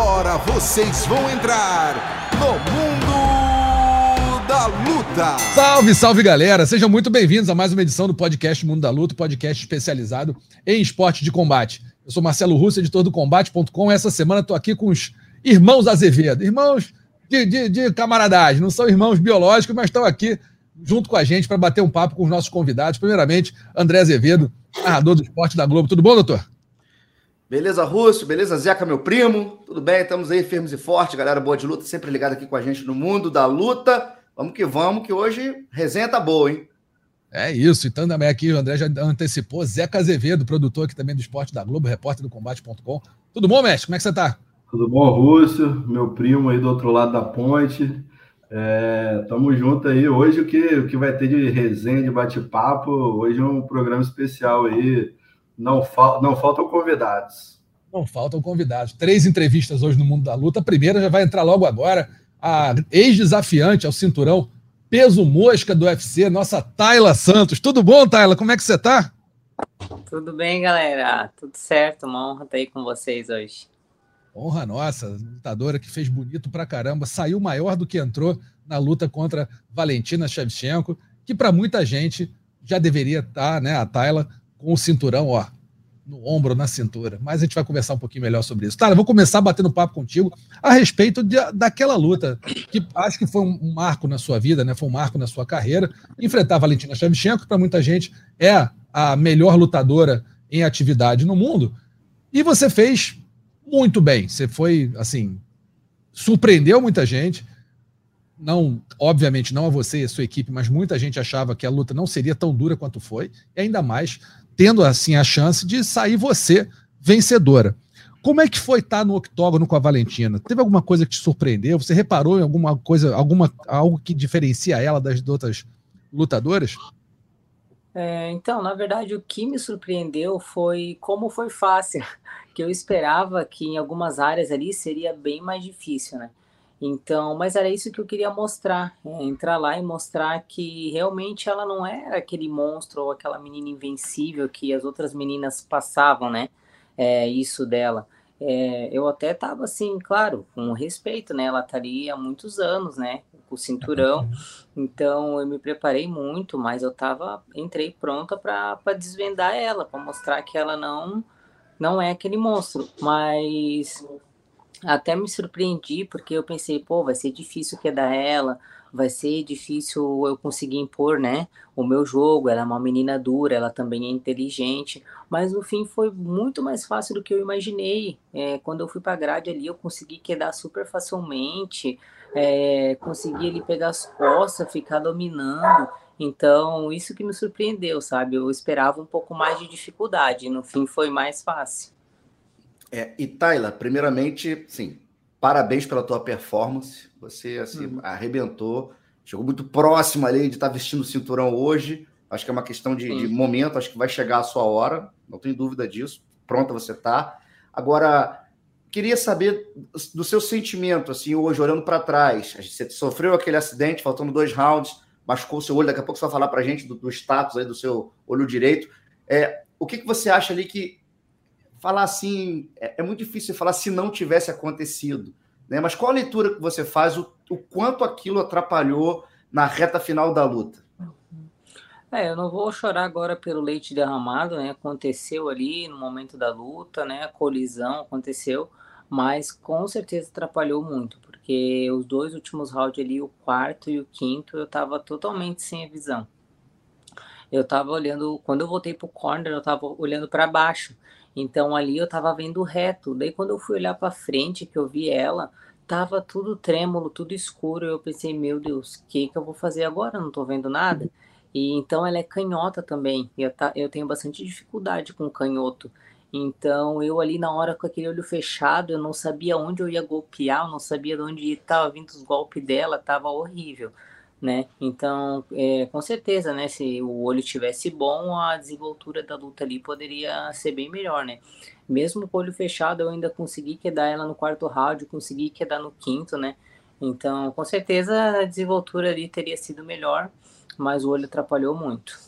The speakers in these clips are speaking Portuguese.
Agora vocês vão entrar no Mundo da Luta. Salve, salve galera! Sejam muito bem-vindos a mais uma edição do podcast Mundo da Luta, podcast especializado em esporte de combate. Eu sou Marcelo Russo, editor do Combate.com. Essa semana estou aqui com os irmãos Azevedo, irmãos de, de, de camaradagem, não são irmãos biológicos, mas estão aqui junto com a gente para bater um papo com os nossos convidados. Primeiramente, André Azevedo, narrador do esporte da Globo. Tudo bom, doutor? Beleza, Russo? Beleza, Zeca, meu primo? Tudo bem? Estamos aí firmes e fortes, galera boa de luta, sempre ligado aqui com a gente no mundo da luta. Vamos que vamos, que hoje resenha tá boa, hein? É isso, então também aqui o André já antecipou, Zeca Azevedo, produtor aqui também do Esporte da Globo, repórter do Combate.com. Tudo bom, mestre? Como é que você tá? Tudo bom, Russo? Meu primo aí do outro lado da ponte. É, tamo junto aí. Hoje o que, o que vai ter de resenha, de bate-papo, hoje é um programa especial aí não, fal não faltam convidados. Não faltam convidados. Três entrevistas hoje no Mundo da Luta. A primeira já vai entrar logo agora. A ex-desafiante ao cinturão peso mosca do UFC, nossa Tayla Santos. Tudo bom, Tayla? Como é que você tá? Tudo bem, galera. Tudo certo. Uma honra estar aí com vocês hoje. Honra nossa, lutadora que fez bonito pra caramba, saiu maior do que entrou na luta contra Valentina Shevchenko, que para muita gente já deveria estar, tá, né, a Tayla com o cinturão, ó, no ombro, na cintura. Mas a gente vai conversar um pouquinho melhor sobre isso. Tá, eu vou começar batendo papo contigo a respeito de, daquela luta que acho que foi um marco na sua vida, né? Foi um marco na sua carreira. Enfrentar a Valentina Shevchenko, que para muita gente é a melhor lutadora em atividade no mundo. E você fez muito bem. Você foi, assim, surpreendeu muita gente. Não, obviamente, não a você e a sua equipe, mas muita gente achava que a luta não seria tão dura quanto foi, e ainda mais tendo assim a chance de sair você vencedora. Como é que foi estar no octógono com a Valentina? Teve alguma coisa que te surpreendeu? Você reparou em alguma coisa, alguma algo que diferencia ela das outras lutadoras? É, então, na verdade, o que me surpreendeu foi como foi fácil, que eu esperava que em algumas áreas ali seria bem mais difícil, né? Então, mas era isso que eu queria mostrar, é, entrar lá e mostrar que realmente ela não era aquele monstro ou aquela menina invencível que as outras meninas passavam, né? É, isso dela. É, eu até tava assim, claro, com respeito, né? Ela estaria há muitos anos, né? Com o cinturão. Então eu me preparei muito, mas eu tava, entrei pronta para desvendar ela, para mostrar que ela não não é aquele monstro. Mas até me surpreendi, porque eu pensei, pô, vai ser difícil quedar ela, vai ser difícil eu conseguir impor, né, o meu jogo, ela é uma menina dura, ela também é inteligente, mas no fim foi muito mais fácil do que eu imaginei, é, quando eu fui pra grade ali, eu consegui quedar super facilmente, é, consegui ele pegar as costas, ficar dominando, então isso que me surpreendeu, sabe, eu esperava um pouco mais de dificuldade, no fim foi mais fácil. É, e Tayla, primeiramente, sim, parabéns pela tua performance. Você assim, uhum. arrebentou, chegou muito próximo ali de estar tá vestindo o cinturão hoje. Acho que é uma questão de, de, momento, acho que vai chegar a sua hora, não tenho dúvida disso. Pronta você tá. Agora, queria saber do seu sentimento, assim, hoje, olhando para trás. Você sofreu aquele acidente, faltando dois rounds, machucou o seu olho, daqui a pouco você vai falar para a gente do, do, status aí do seu olho direito. É, o que, que você acha ali que falar assim, é, é, muito difícil falar se não tivesse acontecido, né? Mas qual a leitura que você faz, o, o quanto aquilo atrapalhou na reta final da luta? É, eu não vou chorar agora pelo leite derramado, né? Aconteceu ali no momento da luta, né? A colisão aconteceu, mas com certeza atrapalhou muito, porque os dois últimos rounds ali, o quarto e o quinto, eu tava totalmente sem a visão. Eu tava olhando, quando eu voltei pro corner, eu tava olhando para baixo. Então ali eu tava vendo reto. Daí quando eu fui olhar para frente, que eu vi ela, tava tudo trêmulo, tudo escuro. Eu pensei, meu Deus, o que que eu vou fazer agora? Não tô vendo nada. E então ela é canhota também. Eu, tá, eu tenho bastante dificuldade com canhoto. Então eu ali na hora com aquele olho fechado, eu não sabia onde eu ia golpear, eu não sabia de onde estava vindo os golpes dela, tava horrível né? Então, é, com certeza, né? Se o olho tivesse bom, a desenvoltura da luta ali poderia ser bem melhor, né? Mesmo com o olho fechado, eu ainda consegui quedar ela no quarto round, consegui quedar no quinto, né? Então, com certeza a desenvoltura ali teria sido melhor, mas o olho atrapalhou muito.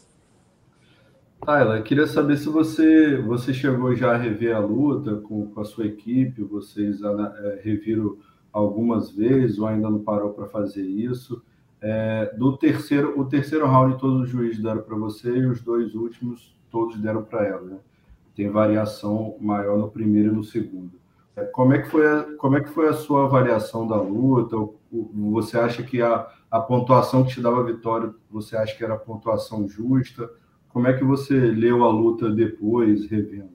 Tyler, queria saber se você, você chegou já a rever a luta com, com a sua equipe, vocês é, reviram algumas vezes ou ainda não parou para fazer isso. É, do terceiro, o terceiro round todos os juízes deram para você e os dois últimos todos deram para ela. Né? Tem variação maior no primeiro e no segundo. É, como é que foi a, como é que foi a sua avaliação da luta? Você acha que a, a pontuação que te dava vitória, você acha que era a pontuação justa? Como é que você leu a luta depois, revendo?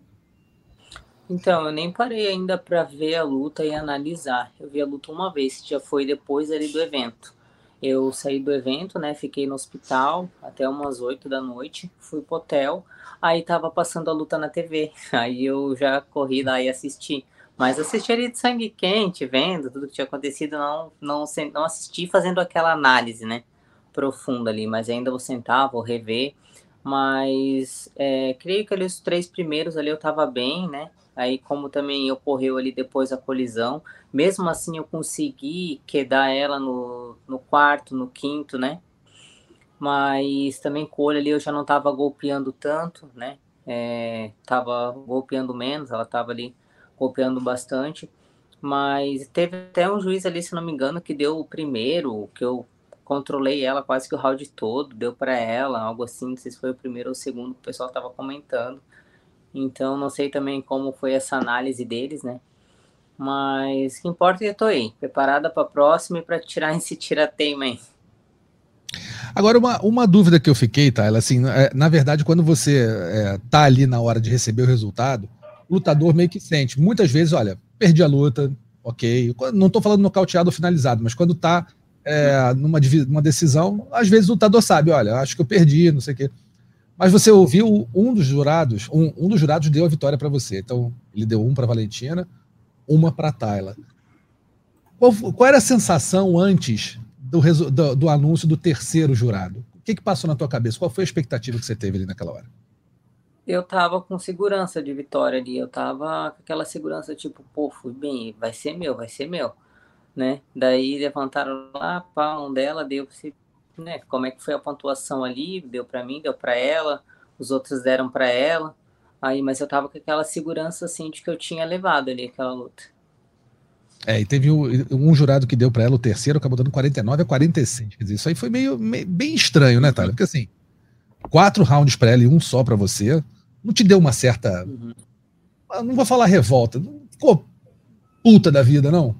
Então, eu nem parei ainda para ver a luta e analisar. Eu vi a luta uma vez, já foi depois ali do evento. Eu saí do evento, né? Fiquei no hospital até umas 8 da noite, fui pro hotel, aí tava passando a luta na TV. Aí eu já corri lá e assisti. Mas assisti ali de sangue quente, vendo tudo que tinha acontecido, não, não, não assisti fazendo aquela análise, né? Profunda ali, mas ainda vou sentar, vou rever. Mas é, creio que ali os três primeiros ali eu tava bem, né? Aí, como também ocorreu ali depois a colisão, mesmo assim eu consegui quedar ela no, no quarto, no quinto, né? Mas também com o olho ali eu já não tava golpeando tanto, né? É, tava golpeando menos, ela tava ali golpeando bastante. Mas teve até um juiz ali, se não me engano, que deu o primeiro, que eu controlei ela quase que o round todo, deu para ela, algo assim, não sei se foi o primeiro ou o segundo o pessoal tava comentando. Então, não sei também como foi essa análise deles, né? Mas o que importa é que eu tô aí, preparada para a próxima e para tirar esse tira-teima aí. Agora, uma, uma dúvida que eu fiquei, tá? Ela, assim, é, na verdade, quando você é, tá ali na hora de receber o resultado, o lutador meio que sente. Muitas vezes, olha, perdi a luta, ok. Não estou falando nocauteado ou finalizado, mas quando tá é, numa, numa decisão, às vezes o lutador sabe, olha, acho que eu perdi, não sei o quê. Mas você ouviu um dos jurados, um, um dos jurados deu a vitória para você. Então, ele deu um para Valentina, uma para Tayla. Qual, qual, era a sensação antes do, do, do, anúncio do terceiro jurado? O que, que passou na tua cabeça? Qual foi a expectativa que você teve ali naquela hora? Eu tava com segurança de vitória ali. Eu tava com aquela segurança, tipo, pô, fui bem, vai ser meu, vai ser meu. Né? Daí levantaram lá, pá, um dela, deu né, como é que foi a pontuação ali, deu para mim, deu para ela, os outros deram para ela. Aí, mas eu tava com aquela segurança assim de que eu tinha levado ali aquela luta. É, e teve um, jurado que deu para ela o terceiro, acabou dando 49 a 46. Quer dizer, isso aí foi meio, meio bem estranho, né, Thalia? Porque assim, quatro rounds para ela e um só para você, não te deu uma certa. Uhum. Não vou falar revolta, não ficou puta da vida, não?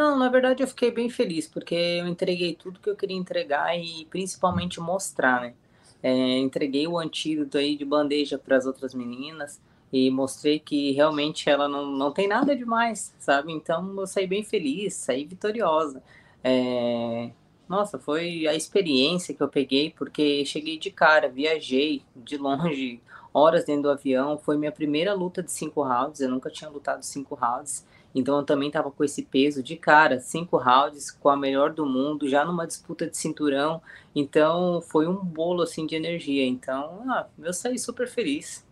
Não, na verdade eu fiquei bem feliz, porque eu entreguei tudo que eu queria entregar e principalmente mostrar, né? É, entreguei o antídoto aí de bandeja para as outras meninas e mostrei que realmente ela não, não tem nada demais, sabe? Então eu saí bem feliz, saí vitoriosa. É... Nossa, foi a experiência que eu peguei, porque cheguei de cara, viajei de longe, horas dentro do avião. Foi minha primeira luta de cinco rounds, eu nunca tinha lutado cinco rounds. Então eu também estava com esse peso de cara, cinco rounds com a melhor do mundo, já numa disputa de cinturão. Então foi um bolo assim de energia. Então ah, eu saí super feliz.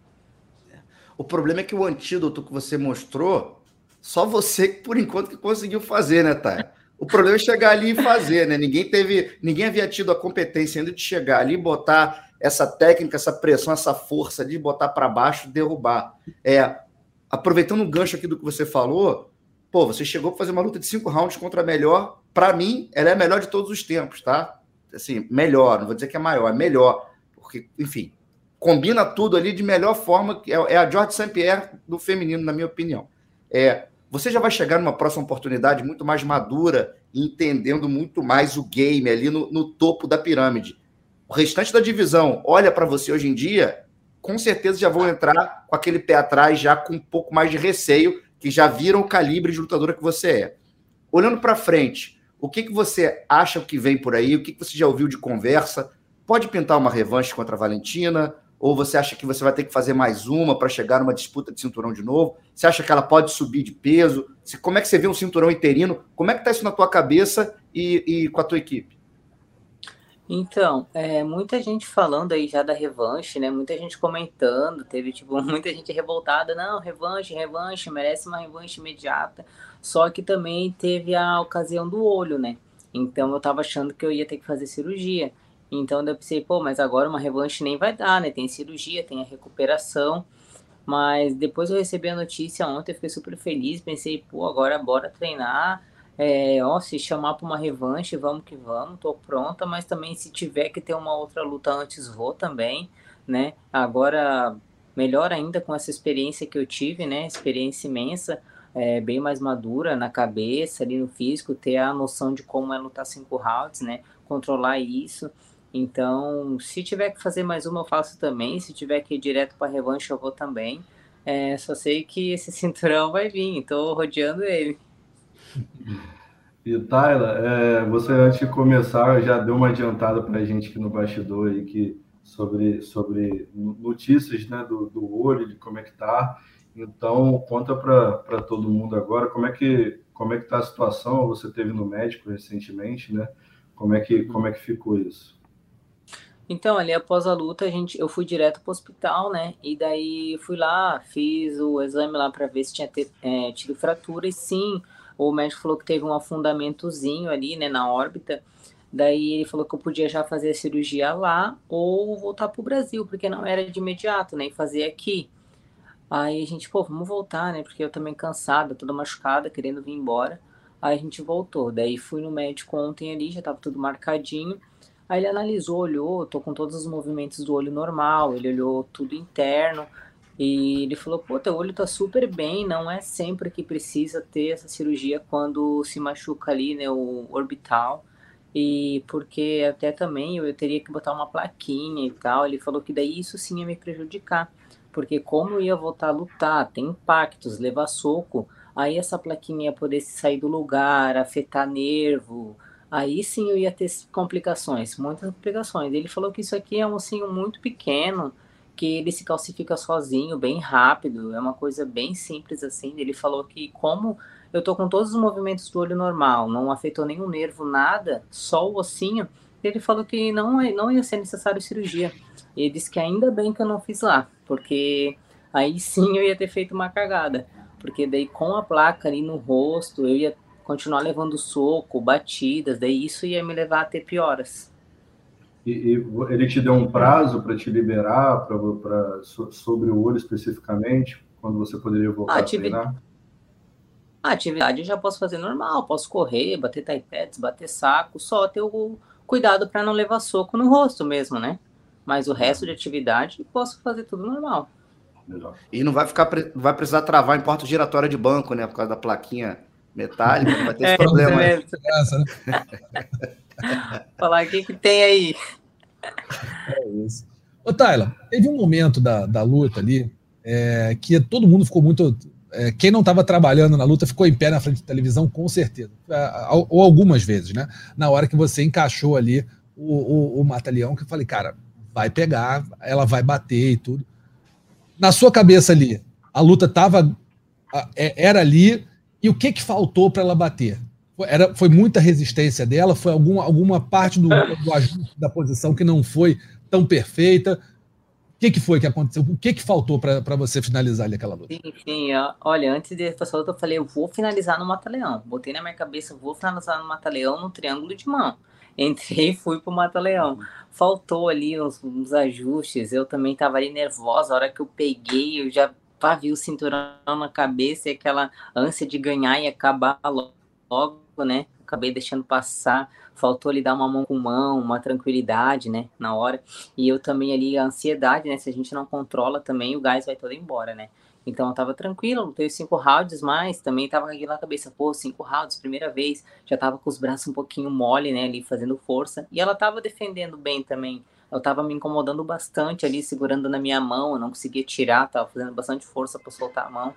O problema é que o antídoto que você mostrou, só você por enquanto que conseguiu fazer, né, Thay? O problema é chegar ali e fazer, né? Ninguém teve, ninguém havia tido a competência ainda de chegar ali, botar essa técnica, essa pressão, essa força de botar para baixo, derrubar. É, aproveitando o gancho aqui do que você falou, pô, você chegou para fazer uma luta de cinco rounds contra a melhor. Para mim, ela é a melhor de todos os tempos, tá? Assim, melhor, não vou dizer que é maior, é melhor. Porque, enfim, combina tudo ali de melhor forma. É, é a George St. Pierre do feminino, na minha opinião. É, você já vai chegar numa próxima oportunidade muito mais madura, entendendo muito mais o game ali no, no topo da pirâmide. O restante da divisão olha para você hoje em dia com certeza já vão entrar com aquele pé atrás, já com um pouco mais de receio, que já viram o calibre de lutadora que você é. Olhando para frente, o que, que você acha que vem por aí? O que, que você já ouviu de conversa? Pode pintar uma revanche contra a Valentina? Ou você acha que você vai ter que fazer mais uma para chegar numa disputa de cinturão de novo? Você acha que ela pode subir de peso? Como é que você vê um cinturão interino? Como é que está isso na tua cabeça e, e com a tua equipe? Então, é, muita gente falando aí já da revanche, né? Muita gente comentando, teve tipo muita gente revoltada, não, revanche, revanche, merece uma revanche imediata. Só que também teve a ocasião do olho, né? Então eu tava achando que eu ia ter que fazer cirurgia. Então eu pensei, pô, mas agora uma revanche nem vai dar, né? Tem cirurgia, tem a recuperação. Mas depois eu recebi a notícia ontem, eu fiquei super feliz, pensei, pô, agora bora treinar. É, ó, se chamar para uma revanche, vamos que vamos, tô pronta, mas também se tiver que ter uma outra luta antes, vou também, né? Agora, melhor ainda com essa experiência que eu tive, né? Experiência imensa, é, bem mais madura na cabeça, ali no físico, ter a noção de como é lutar cinco rounds, né? Controlar isso. Então, se tiver que fazer mais uma, eu faço também. Se tiver que ir direto para revanche, eu vou também. É, só sei que esse cinturão vai vir, estou rodeando ele. E Tyler, é, você antes de começar já deu uma adiantada para a gente aqui no bastidor aí que sobre, sobre notícias né, do, do olho, de como é que tá. Então conta para todo mundo agora como é que como é que tá a situação. Você teve no médico recentemente, né? Como é que como é que ficou isso? Então, ali após a luta, a gente, eu fui direto para o hospital, né? E daí fui lá, fiz o exame lá para ver se tinha ter, é, tido fratura. E sim, o médico falou que teve um afundamentozinho ali, né, na órbita. Daí ele falou que eu podia já fazer a cirurgia lá ou voltar para o Brasil, porque não era de imediato, né? E fazer aqui. Aí a gente, pô, vamos voltar, né? Porque eu também cansada, toda machucada, querendo vir embora. Aí a gente voltou. Daí fui no médico ontem ali, já tava tudo marcadinho. Aí ele analisou, olhou, tô com todos os movimentos do olho normal, ele olhou tudo interno e ele falou: pô, teu olho tá super bem, não é sempre que precisa ter essa cirurgia quando se machuca ali, né, o orbital. E porque até também eu teria que botar uma plaquinha e tal. Ele falou que daí isso sim ia me prejudicar, porque como eu ia voltar a lutar, tem impactos, levar soco, aí essa plaquinha ia poder sair do lugar, afetar nervo aí sim eu ia ter complicações, muitas complicações. Ele falou que isso aqui é um ossinho muito pequeno, que ele se calcifica sozinho, bem rápido, é uma coisa bem simples assim. Ele falou que como eu tô com todos os movimentos do olho normal, não afetou nenhum nervo, nada, só o ossinho, ele falou que não, é, não ia ser necessário cirurgia. Ele disse que ainda bem que eu não fiz lá, porque aí sim eu ia ter feito uma cagada. Porque daí com a placa ali no rosto, eu ia continuar levando soco, batidas, daí isso ia me levar a ter pioras. E, e ele te deu um prazo para te liberar pra, pra, sobre o olho especificamente, quando você poderia voltar a, atividade, a treinar? A atividade eu já posso fazer normal, posso correr, bater taipetes, bater saco, só ter o cuidado para não levar soco no rosto mesmo, né? Mas o resto de atividade posso fazer tudo normal. E não vai ficar, vai precisar travar em porta giratória de banco, né? Por causa da plaquinha metálica, não vai ter é, esse problema. Né? Falar o que, que tem aí. É isso. Ô, Tyler, teve um momento da, da luta ali é, que todo mundo ficou muito. É, quem não estava trabalhando na luta ficou em pé na frente da televisão, com certeza. É, ou algumas vezes, né? Na hora que você encaixou ali o, o, o Mata-Leão, que eu falei, cara, vai pegar, ela vai bater e tudo. Na sua cabeça ali, a luta tava. É, era ali, e o que, que faltou para ela bater? Era, foi muita resistência dela? Foi alguma, alguma parte do, do ajuste da posição que não foi tão perfeita? O que, que foi que aconteceu? O que, que faltou para você finalizar ali aquela luta? Sim, sim. Olha, antes de essa luta, eu falei, eu vou finalizar no Mata-Leão. Botei na minha cabeça, vou finalizar no Mata-Leão no triângulo de mão. Entrei e fui pro Mata-Leão. Faltou ali uns, uns ajustes. Eu também estava ali nervosa. A hora que eu peguei, eu já pavio, o cinturão na cabeça e aquela ânsia de ganhar e acabar logo, né? Acabei deixando passar, faltou ali dar uma mão com mão, uma tranquilidade, né? Na hora. E eu também ali, a ansiedade, né? Se a gente não controla também, o gás vai todo embora, né? Então eu tava tranquilo, lutei cinco rounds, mas também tava aqui na cabeça, pô, cinco rounds, primeira vez, já tava com os braços um pouquinho mole, né, ali fazendo força. E ela tava defendendo bem também eu tava me incomodando bastante ali, segurando na minha mão, eu não conseguia tirar, tava fazendo bastante força para soltar a mão.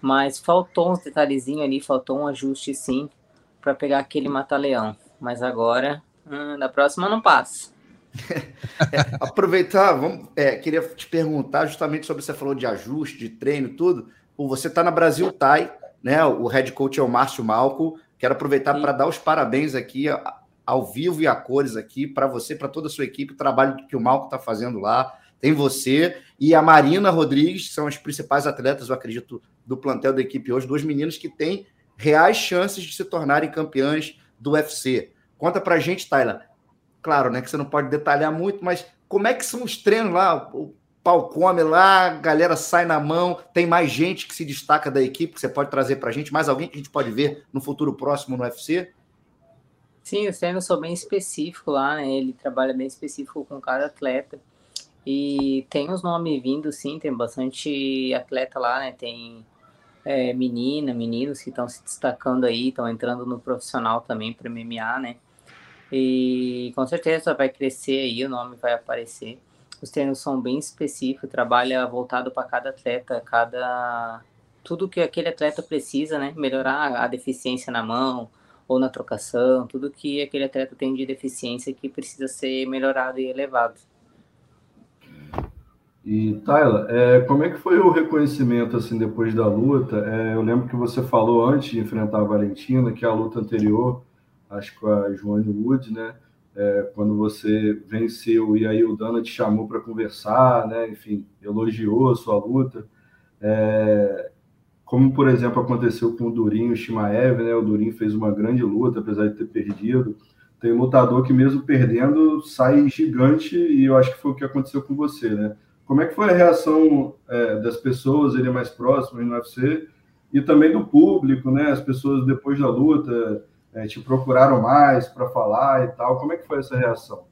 Mas faltou uns detalhezinhos ali, faltou um ajuste sim, para pegar aquele mata-leão. Mas agora, hum, da próxima não passa. é, aproveitar, vamos, é, queria te perguntar justamente sobre você falou de ajuste, de treino, tudo. Você está na Brasil Thai, né? O head coach é o Márcio Malco. Quero aproveitar para dar os parabéns aqui ao vivo e a cores aqui para você, para toda a sua equipe, o trabalho que o Malco está fazendo lá. Tem você e a Marina Rodrigues, que são as principais atletas, eu acredito, do plantel da equipe hoje, duas meninas que têm reais chances de se tornarem campeãs do UFC. Conta pra gente, Tayla, claro, né, que você não pode detalhar muito, mas como é que são os treinos lá? O pau come lá, a galera sai na mão, tem mais gente que se destaca da equipe que você pode trazer para a gente, mais alguém que a gente pode ver no futuro próximo no UFC? Sim, os treinos são bem específicos lá, né? Ele trabalha bem específico com cada atleta. E tem os nomes vindo, sim, tem bastante atleta lá, né? Tem é, menina, meninos que estão se destacando aí, estão entrando no profissional também para MMA, né? E com certeza vai crescer aí, o nome vai aparecer. Os treinos são bem específicos, trabalha voltado para cada atleta, cada tudo que aquele atleta precisa, né? Melhorar a deficiência na mão ou na trocação, tudo que aquele atleta tem de deficiência que precisa ser melhorado e elevado. E Tyler, é, como é que foi o reconhecimento assim depois da luta? É, eu lembro que você falou antes de enfrentar a Valentina que a luta anterior, acho que a Joane Wood, né? É, quando você venceu e aí o Dana te chamou para conversar, né? Enfim, elogiou a sua luta. É, como por exemplo aconteceu com o Durinho Shimaev, né? O Durinho fez uma grande luta, apesar de ter perdido. Tem lutador que mesmo perdendo sai gigante e eu acho que foi o que aconteceu com você, né? Como é que foi a reação é, das pessoas ele mais próximas no UFC e também do público, né? As pessoas depois da luta é, te procuraram mais para falar e tal. Como é que foi essa reação?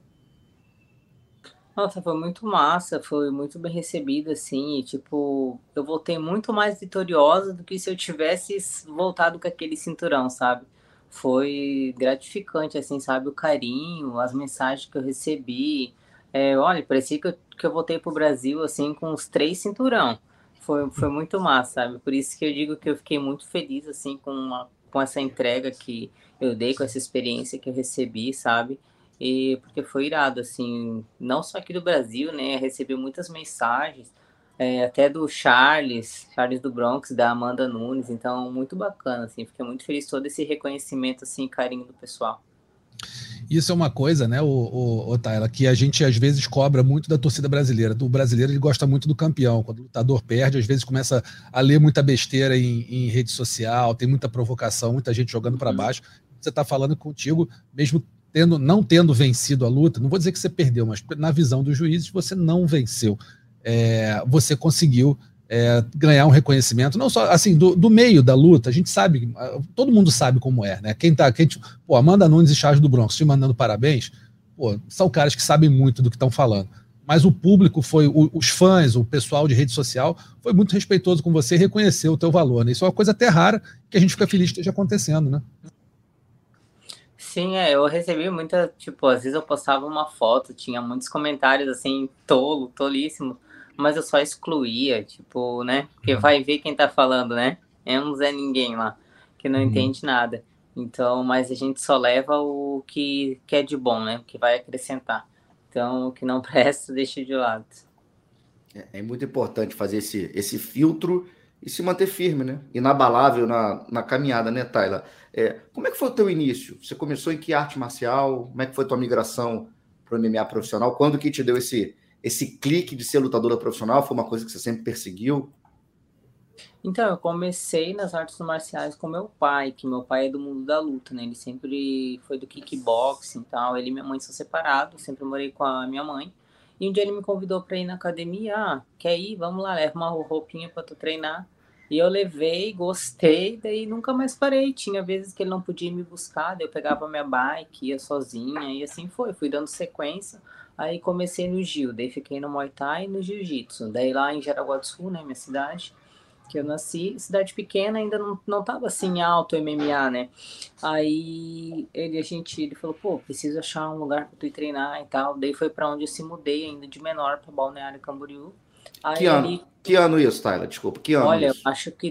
Nossa, foi muito massa, foi muito bem recebida, assim, e, tipo, eu voltei muito mais vitoriosa do que se eu tivesse voltado com aquele cinturão, sabe? Foi gratificante, assim, sabe? O carinho, as mensagens que eu recebi, é, olha, parecia que eu, que eu voltei pro Brasil, assim, com os três cinturão. Foi, foi muito massa, sabe? Por isso que eu digo que eu fiquei muito feliz, assim, com, uma, com essa entrega que eu dei, com essa experiência que eu recebi, sabe? E porque foi irado, assim, não só aqui do Brasil, né? Recebi muitas mensagens, é, até do Charles, Charles do Bronx, da Amanda Nunes, então muito bacana, assim, fiquei muito feliz todo esse reconhecimento, assim, carinho do pessoal. Isso é uma coisa, né, o, o, o que a gente às vezes cobra muito da torcida brasileira. O brasileiro ele gosta muito do campeão. Quando o lutador perde, às vezes começa a ler muita besteira em, em rede social, tem muita provocação, muita gente jogando para uhum. baixo. Você está falando contigo, mesmo tendo, não tendo vencido a luta, não vou dizer que você perdeu, mas na visão dos juízes você não venceu. É, você conseguiu é, ganhar um reconhecimento, não só assim, do, do, meio da luta, a gente sabe, todo mundo sabe como é, né? Quem tá, quem, pô, Amanda Nunes e Charles do Bronx te mandando parabéns, pô, são caras que sabem muito do que estão falando. Mas o público foi, o, os fãs, o pessoal de rede social, foi muito respeitoso com você e reconheceu o teu valor, né? Isso é uma coisa até rara que a gente fica feliz que esteja acontecendo, né? Sim, é, eu recebi muita, tipo, às vezes eu postava uma foto, tinha muitos comentários assim, tolo, tolíssimo mas eu só excluía, tipo, né? Porque uhum. vai ver quem tá falando, né? É um Zé Ninguém lá, que não uhum. entende nada. Então, mas a gente só leva o que, que é de bom, né? O que vai acrescentar. Então, o que não presta, deixa de lado. É, é muito importante fazer esse, esse filtro e se manter firme, né? Inabalável na, na caminhada, né, Tayla? É, como é que foi o teu início? Você começou em que arte marcial? Como é que foi a tua migração para o MMA profissional? Quando que te deu esse, esse clique de ser lutadora profissional foi uma coisa que você sempre perseguiu? Então, eu comecei nas artes marciais com meu pai, que meu pai é do mundo da luta, né? Ele sempre foi do kickboxing e tal. Ele e minha mãe são separados, sempre morei com a minha mãe. E um dia ele me convidou para ir na academia. Ah, quer ir? Vamos lá, leva uma roupinha para tu treinar. E eu levei, gostei, daí nunca mais parei. Tinha vezes que ele não podia me buscar, daí eu pegava minha bike, ia sozinha, e assim foi. Fui dando sequência. Aí comecei no Gil, daí fiquei no Muay Thai e no Jiu-Jitsu. Daí lá em Jaraguá do Sul, né, minha cidade, que eu nasci, cidade pequena, ainda não, não tava assim alto MMA, né? Aí ele, a gente, ele falou, pô, preciso achar um lugar pra tu ir treinar e tal. Daí foi para onde eu se mudei ainda de menor para Balneário Camboriú. Aí, que, ano, que ano isso, Tyler? Desculpa, que ano Olha, isso? acho que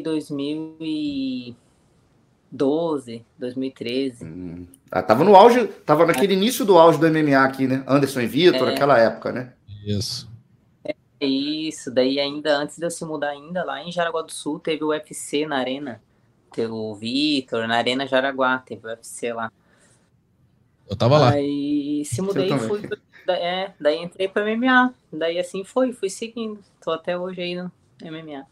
2012, 2013. Hum. Ah, tava no auge, tava naquele início do auge do MMA aqui, né? Anderson e Vitor, é. aquela época, né? Isso. É isso, daí ainda antes de eu se mudar ainda, lá em Jaraguá do Sul teve o UFC na arena. Teve o Vitor, na Arena Jaraguá, teve o UFC lá. Eu tava lá. Aí se mudei e fui. É, daí entrei para MMA. Daí assim foi, fui seguindo. Tô até hoje aí no MMA.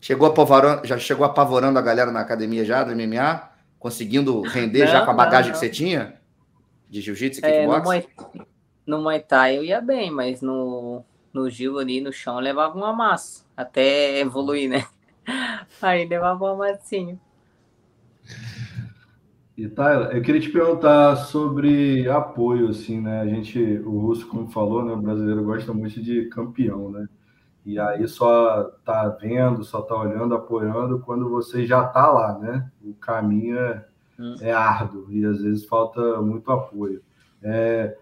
Chegou apavorando, já chegou apavorando a galera na academia já do MMA? conseguindo render não, já com a bagagem não, não. que você tinha? De jiu-jitsu e É, no? Muay, no Muay Thai eu ia bem, mas no, no Gil ali no chão eu levava um amasso, até evoluir, né? Aí levava um amassinho. E Tyler, eu queria te perguntar sobre apoio, assim, né? A gente, o Russo, como falou, né? O brasileiro gosta muito de campeão, né? E aí só tá vendo, só tá olhando, apoiando quando você já tá lá, né? O caminho é, Hum. é árduo e às vezes falta muito apoio. É,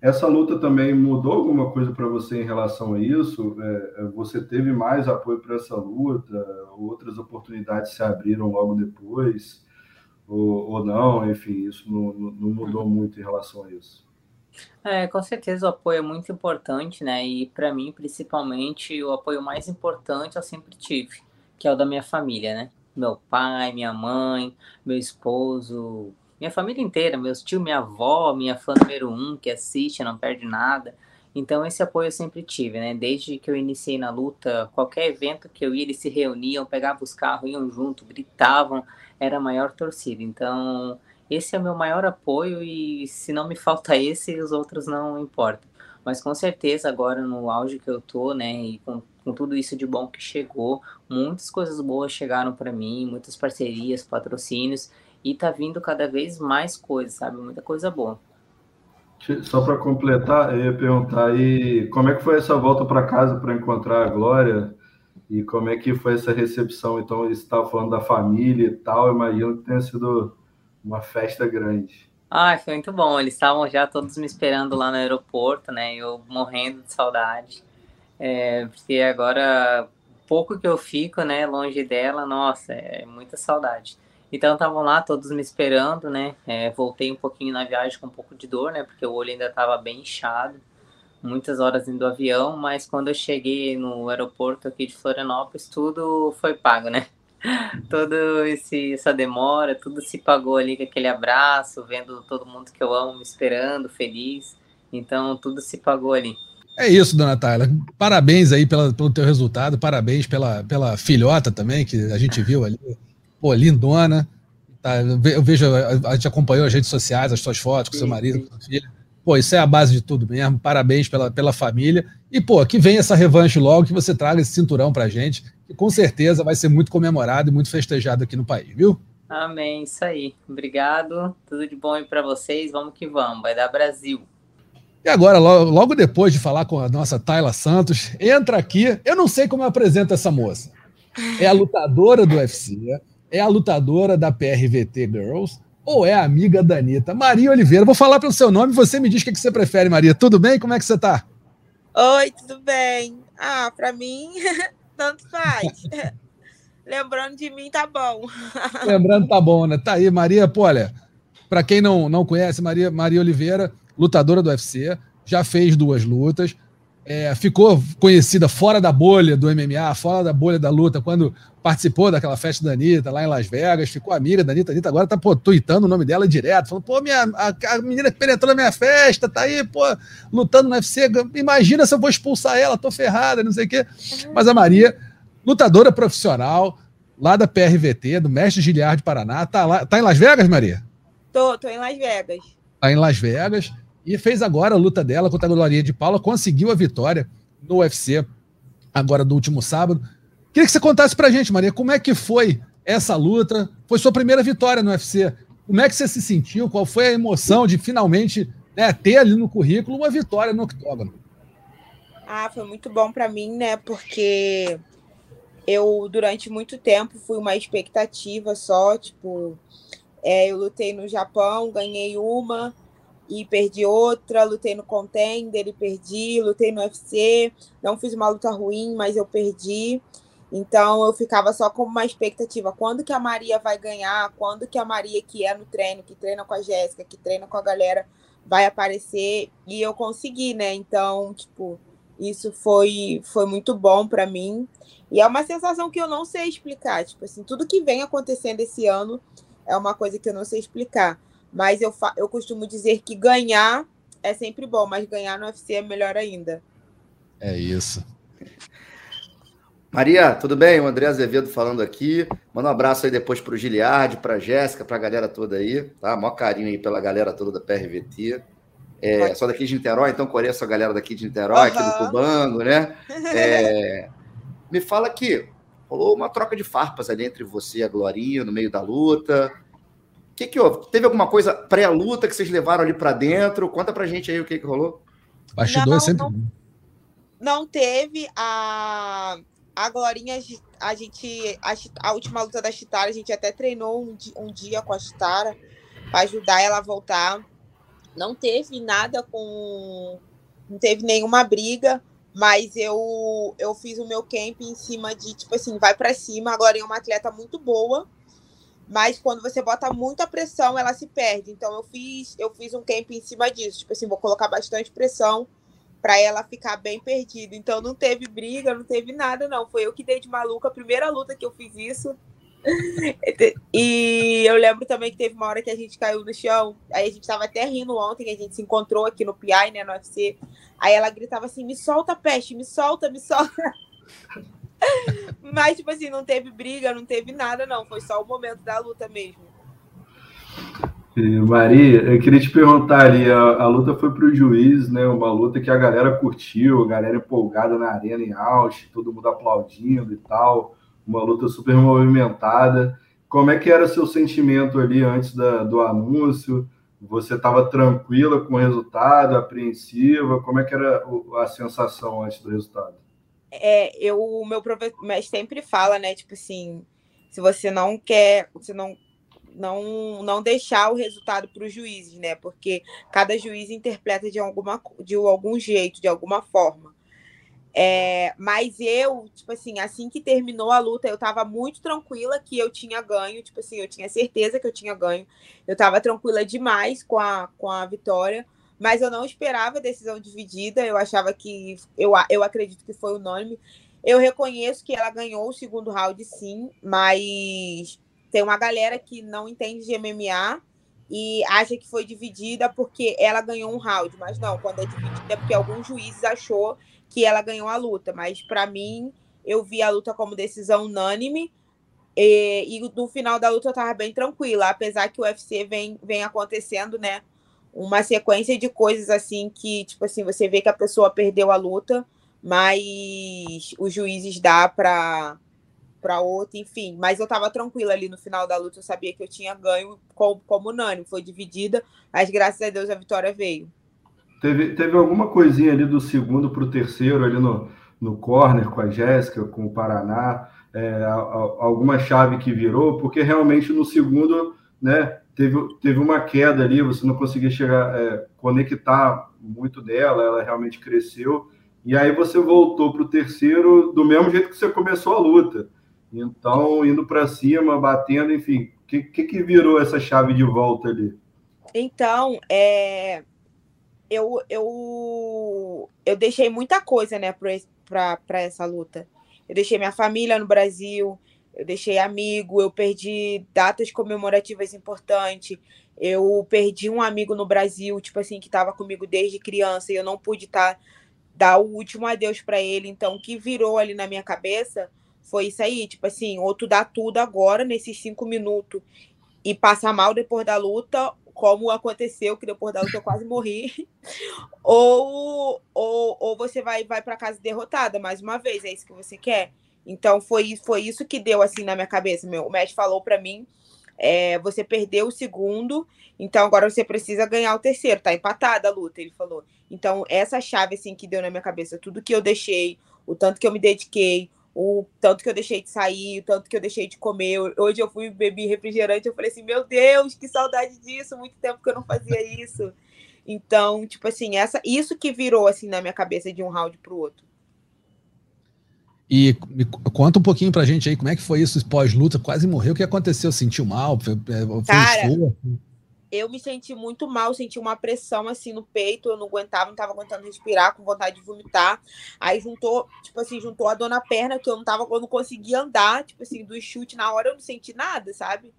essa luta também mudou alguma coisa para você em relação a isso? É, é, você teve mais apoio para essa luta? Outras oportunidades se abriram logo depois? Ou, ou não? Enfim, isso não, não- não mudou muito em relação a isso. É, com certeza o apoio é muito importante, né? E para mim, principalmente, o apoio mais importante eu sempre tive, que é o da minha família, né? Meu pai, minha mãe, meu esposo, minha família inteira, meus tios, minha avó, minha fã número um, que assiste, não perde nada. Então, esse apoio eu sempre tive, né? Desde que eu iniciei na luta, qualquer evento que eu ia, eles se reuniam, pegavam os carros, iam junto, gritavam, era a maior torcida. Então, esse é o meu maior apoio e se não me falta esse, os outros não importam. Mas com certeza agora no auge que eu tô, né, e com, com tudo isso de bom que chegou, muitas coisas boas chegaram para mim, muitas parcerias, patrocínios e tá vindo cada vez mais coisas, sabe? Muita coisa boa. Só para completar, eu ia perguntar aí como é que foi essa volta para casa para encontrar a Glória e como é que foi essa recepção? Então, você estava falando da família e tal, imagino que tenha sido uma festa grande. Ah, foi muito bom. Eles estavam já todos me esperando lá no aeroporto, né? Eu morrendo de saudade. É, porque agora, pouco que eu fico, né, longe dela, nossa, é muita saudade. Então estavam lá todos me esperando, né? É, voltei um pouquinho na viagem com um pouco de dor, né? Porque o olho ainda estava bem inchado, muitas horas indo do avião, mas quando eu cheguei no aeroporto aqui de Florianópolis, tudo foi pago, né? Todo esse essa demora, tudo se pagou ali com aquele abraço, vendo todo mundo que eu amo me esperando, feliz. Então tudo se pagou ali. É isso, dona Tayla. Parabéns aí pela, pelo teu resultado, parabéns pela, pela filhota também, que a gente viu ali. Pô, lindona. Tá, eu vejo, a gente acompanhou as redes sociais, as suas fotos com seu marido, com sua filha. Pô, isso é a base de tudo mesmo. Parabéns pela, pela família. E, pô, que venha essa revanche logo, que você traga esse cinturão pra gente, que com certeza vai ser muito comemorado e muito festejado aqui no país, viu? Amém, isso aí. Obrigado. Tudo de bom aí para vocês. Vamos que vamos. Vai dar Brasil. E agora, logo depois de falar com a nossa Tayla Santos, entra aqui. Eu não sei como eu apresento essa moça. É a lutadora do UFC, é a lutadora da PRVT Girls ou é a amiga da Anitta? Maria Oliveira. Vou falar pelo seu nome e você me diz o que você prefere, Maria. Tudo bem? Como é que você tá? Oi, tudo bem? Ah, pra mim, tanto faz. Lembrando de mim, tá bom. Lembrando, tá bom, né? Tá aí, Maria. Pô, olha, pra quem não, não conhece, Maria, Maria Oliveira, lutadora do UFC, já fez duas lutas, é, ficou conhecida fora da bolha do MMA, fora da bolha da luta, quando participou daquela festa da Anitta lá em Las Vegas, ficou amiga da Anitta. A Anitta agora tá pô, o nome dela direto, falando, pô, minha, a, a menina que penetrou na minha festa, tá aí, pô, lutando no UFC. Imagina se eu vou expulsar ela, tô ferrada, não sei o quê. Mas a Maria, lutadora profissional, lá da PRVT, do Mestre Giliard de Paraná, tá, lá, tá em Las Vegas, Maria? Tô, tô em Las Vegas. Tá em Las Vegas e fez agora a luta dela contra a Glorinha de Paula, conseguiu a vitória no UFC agora do último sábado. Queria que você contasse pra gente, Maria, como é que foi essa luta? Foi sua primeira vitória no UFC. Como é que você se sentiu? Qual foi a emoção de finalmente né, ter ali no currículo uma vitória no octógono? Ah, foi muito bom para mim, né? Porque eu, durante muito tempo, fui uma expectativa só. Tipo, é, eu lutei no Japão, ganhei uma e perdi outra. Lutei no Contender e perdi. Lutei no UFC. Não fiz uma luta ruim, mas eu perdi. Então eu ficava só com uma expectativa. Quando que a Maria vai ganhar? Quando que a Maria, que é no treino, que treina com a Jéssica, que treina com a galera, vai aparecer? E eu consegui, né? Então, tipo, isso foi, foi muito bom para mim. E é uma sensação que eu não sei explicar. Tipo assim, tudo que vem acontecendo esse ano é uma coisa que eu não sei explicar. Mas eu, eu costumo dizer que ganhar é sempre bom, mas ganhar no UFC é melhor ainda. É isso. Maria, tudo bem? O André Azevedo falando aqui. Manda um abraço aí depois para o Giliardi, para a Jéssica, para a galera toda aí, tá? Mó carinho aí pela galera toda da PRVT. É, só daqui de Niterói, então conheço a galera daqui de Niterói, uhum. aqui do Cubango, né? É, me fala aqui, rolou uma troca de farpas ali entre você e a Glorinha no meio da luta. O que, que houve? Teve alguma coisa pré-luta que vocês levaram ali para dentro? Conta pra gente aí o que, que rolou. Bastidor não, sempre. Não, não teve a a Glorinha, a gente. A, a, última luta da Chitara, a gente até treinou um, um dia com a Chitara para ajudar ela a voltar. Não teve nada com. Não teve nenhuma briga, mas eu, eu fiz o meu camp em cima de, tipo assim, vai para cima. A Glorinha é uma atleta muito boa, mas quando você bota muita pressão, ela se perde. Então eu fiz, eu fiz um camp em cima disso. Tipo assim, vou colocar bastante pressão para ela ficar bem perdida. Então não teve briga, não teve nada, não. Foi eu que dei de maluca, a primeira luta que eu fiz isso. e eu lembro também que teve uma hora que a gente caiu no chão. Aí a gente tava até rindo ontem, a gente se encontrou aqui no PI, né, no UFC. Aí ela gritava assim: me solta, peste, me solta, me solta. Mas, tipo assim, não teve briga, não teve nada, não. Foi só o momento da luta mesmo. Maria, eu queria te perguntar ali, a, a luta foi para o juiz, né? Uma luta que a galera curtiu, a galera empolgada na arena em Ausch, todo mundo aplaudindo e tal, uma luta super movimentada. Como é que era seu sentimento ali antes da, do anúncio? Você estava tranquila com o resultado, apreensiva? Como é que era a sensação antes do resultado? É, eu, o meu professor sempre fala, né? Tipo assim, se você não quer, você não não, não deixar o resultado para os juízes, né? Porque cada juiz interpreta de, alguma, de algum jeito, de alguma forma. É, mas eu, tipo assim, assim que terminou a luta, eu tava muito tranquila que eu tinha ganho, tipo assim, eu tinha certeza que eu tinha ganho. Eu tava tranquila demais com a, com a vitória, mas eu não esperava decisão dividida. Eu achava que, eu, eu acredito que foi unânime. Eu reconheço que ela ganhou o segundo round, sim, mas tem uma galera que não entende de MMA e acha que foi dividida porque ela ganhou um round, mas não, quando é dividida é porque alguns juízes achou que ela ganhou a luta, mas para mim eu vi a luta como decisão unânime e, e, no final da luta eu tava bem tranquila, apesar que o UFC vem, vem acontecendo, né, uma sequência de coisas assim que, tipo assim, você vê que a pessoa perdeu a luta, mas os juízes dá para para outra, enfim. Mas eu estava tranquila ali no final da luta, eu sabia que eu tinha ganho como, como unânime, foi dividida, mas graças a Deus a vitória veio. Teve, teve alguma coisinha ali do segundo para o terceiro, ali no, no corner com a Jéssica, com o Paraná, é, alguma chave que virou, porque realmente no segundo, né, teve, teve uma queda ali, você não conseguia chegar, é, conectar muito dela, ela realmente cresceu, e aí você voltou para o terceiro do mesmo jeito que você começou a luta. Então, indo para cima, batendo, enfim, o que, que, que, virou essa chave de volta ali? Então, é, eu, eu, eu deixei muita coisa né, para essa luta. Eu deixei minha família no Brasil, eu deixei amigo, eu perdi datas comemorativas importantes, eu perdi um amigo no Brasil, tipo assim, que estava comigo desde criança e eu não pude tá, dar o último adeus para ele. Então, o que virou ali na minha cabeça foi isso aí, tipo assim, ou tu dá tudo agora, nesses cinco minutos, e passar mal depois da luta, como aconteceu, que depois da luta eu quase morri, ou, ou, ou você vai, vai para casa derrotada mais uma vez, é isso que você quer? Então foi, foi isso que deu assim na minha cabeça. Meu, o mestre falou para mim: é, você perdeu o segundo, então agora você precisa ganhar o terceiro. Tá empatada a luta, ele falou. Então, essa chave assim que deu na minha cabeça, tudo que eu deixei, o tanto que eu me dediquei, o tanto que eu deixei de sair, o tanto que eu deixei de comer. Hoje eu fui beber refrigerante, eu falei assim, meu Deus, que saudade disso, muito tempo que eu não fazia isso. Então, tipo assim, essa, isso que virou assim na minha cabeça de um round pro outro. E me conta um pouquinho pra gente aí, como é que foi isso pós-luta? Quase morreu, o que aconteceu? Sentiu mal? Foi, é, foi Cara, esforço? eu me senti muito mal, senti uma pressão assim no peito, eu não aguentava, não tava aguentando respirar, com vontade de vomitar. Aí juntou, tipo assim, juntou a dor na perna, que eu não tava, eu não conseguia andar, tipo assim, do chute na hora eu não senti nada, sabe?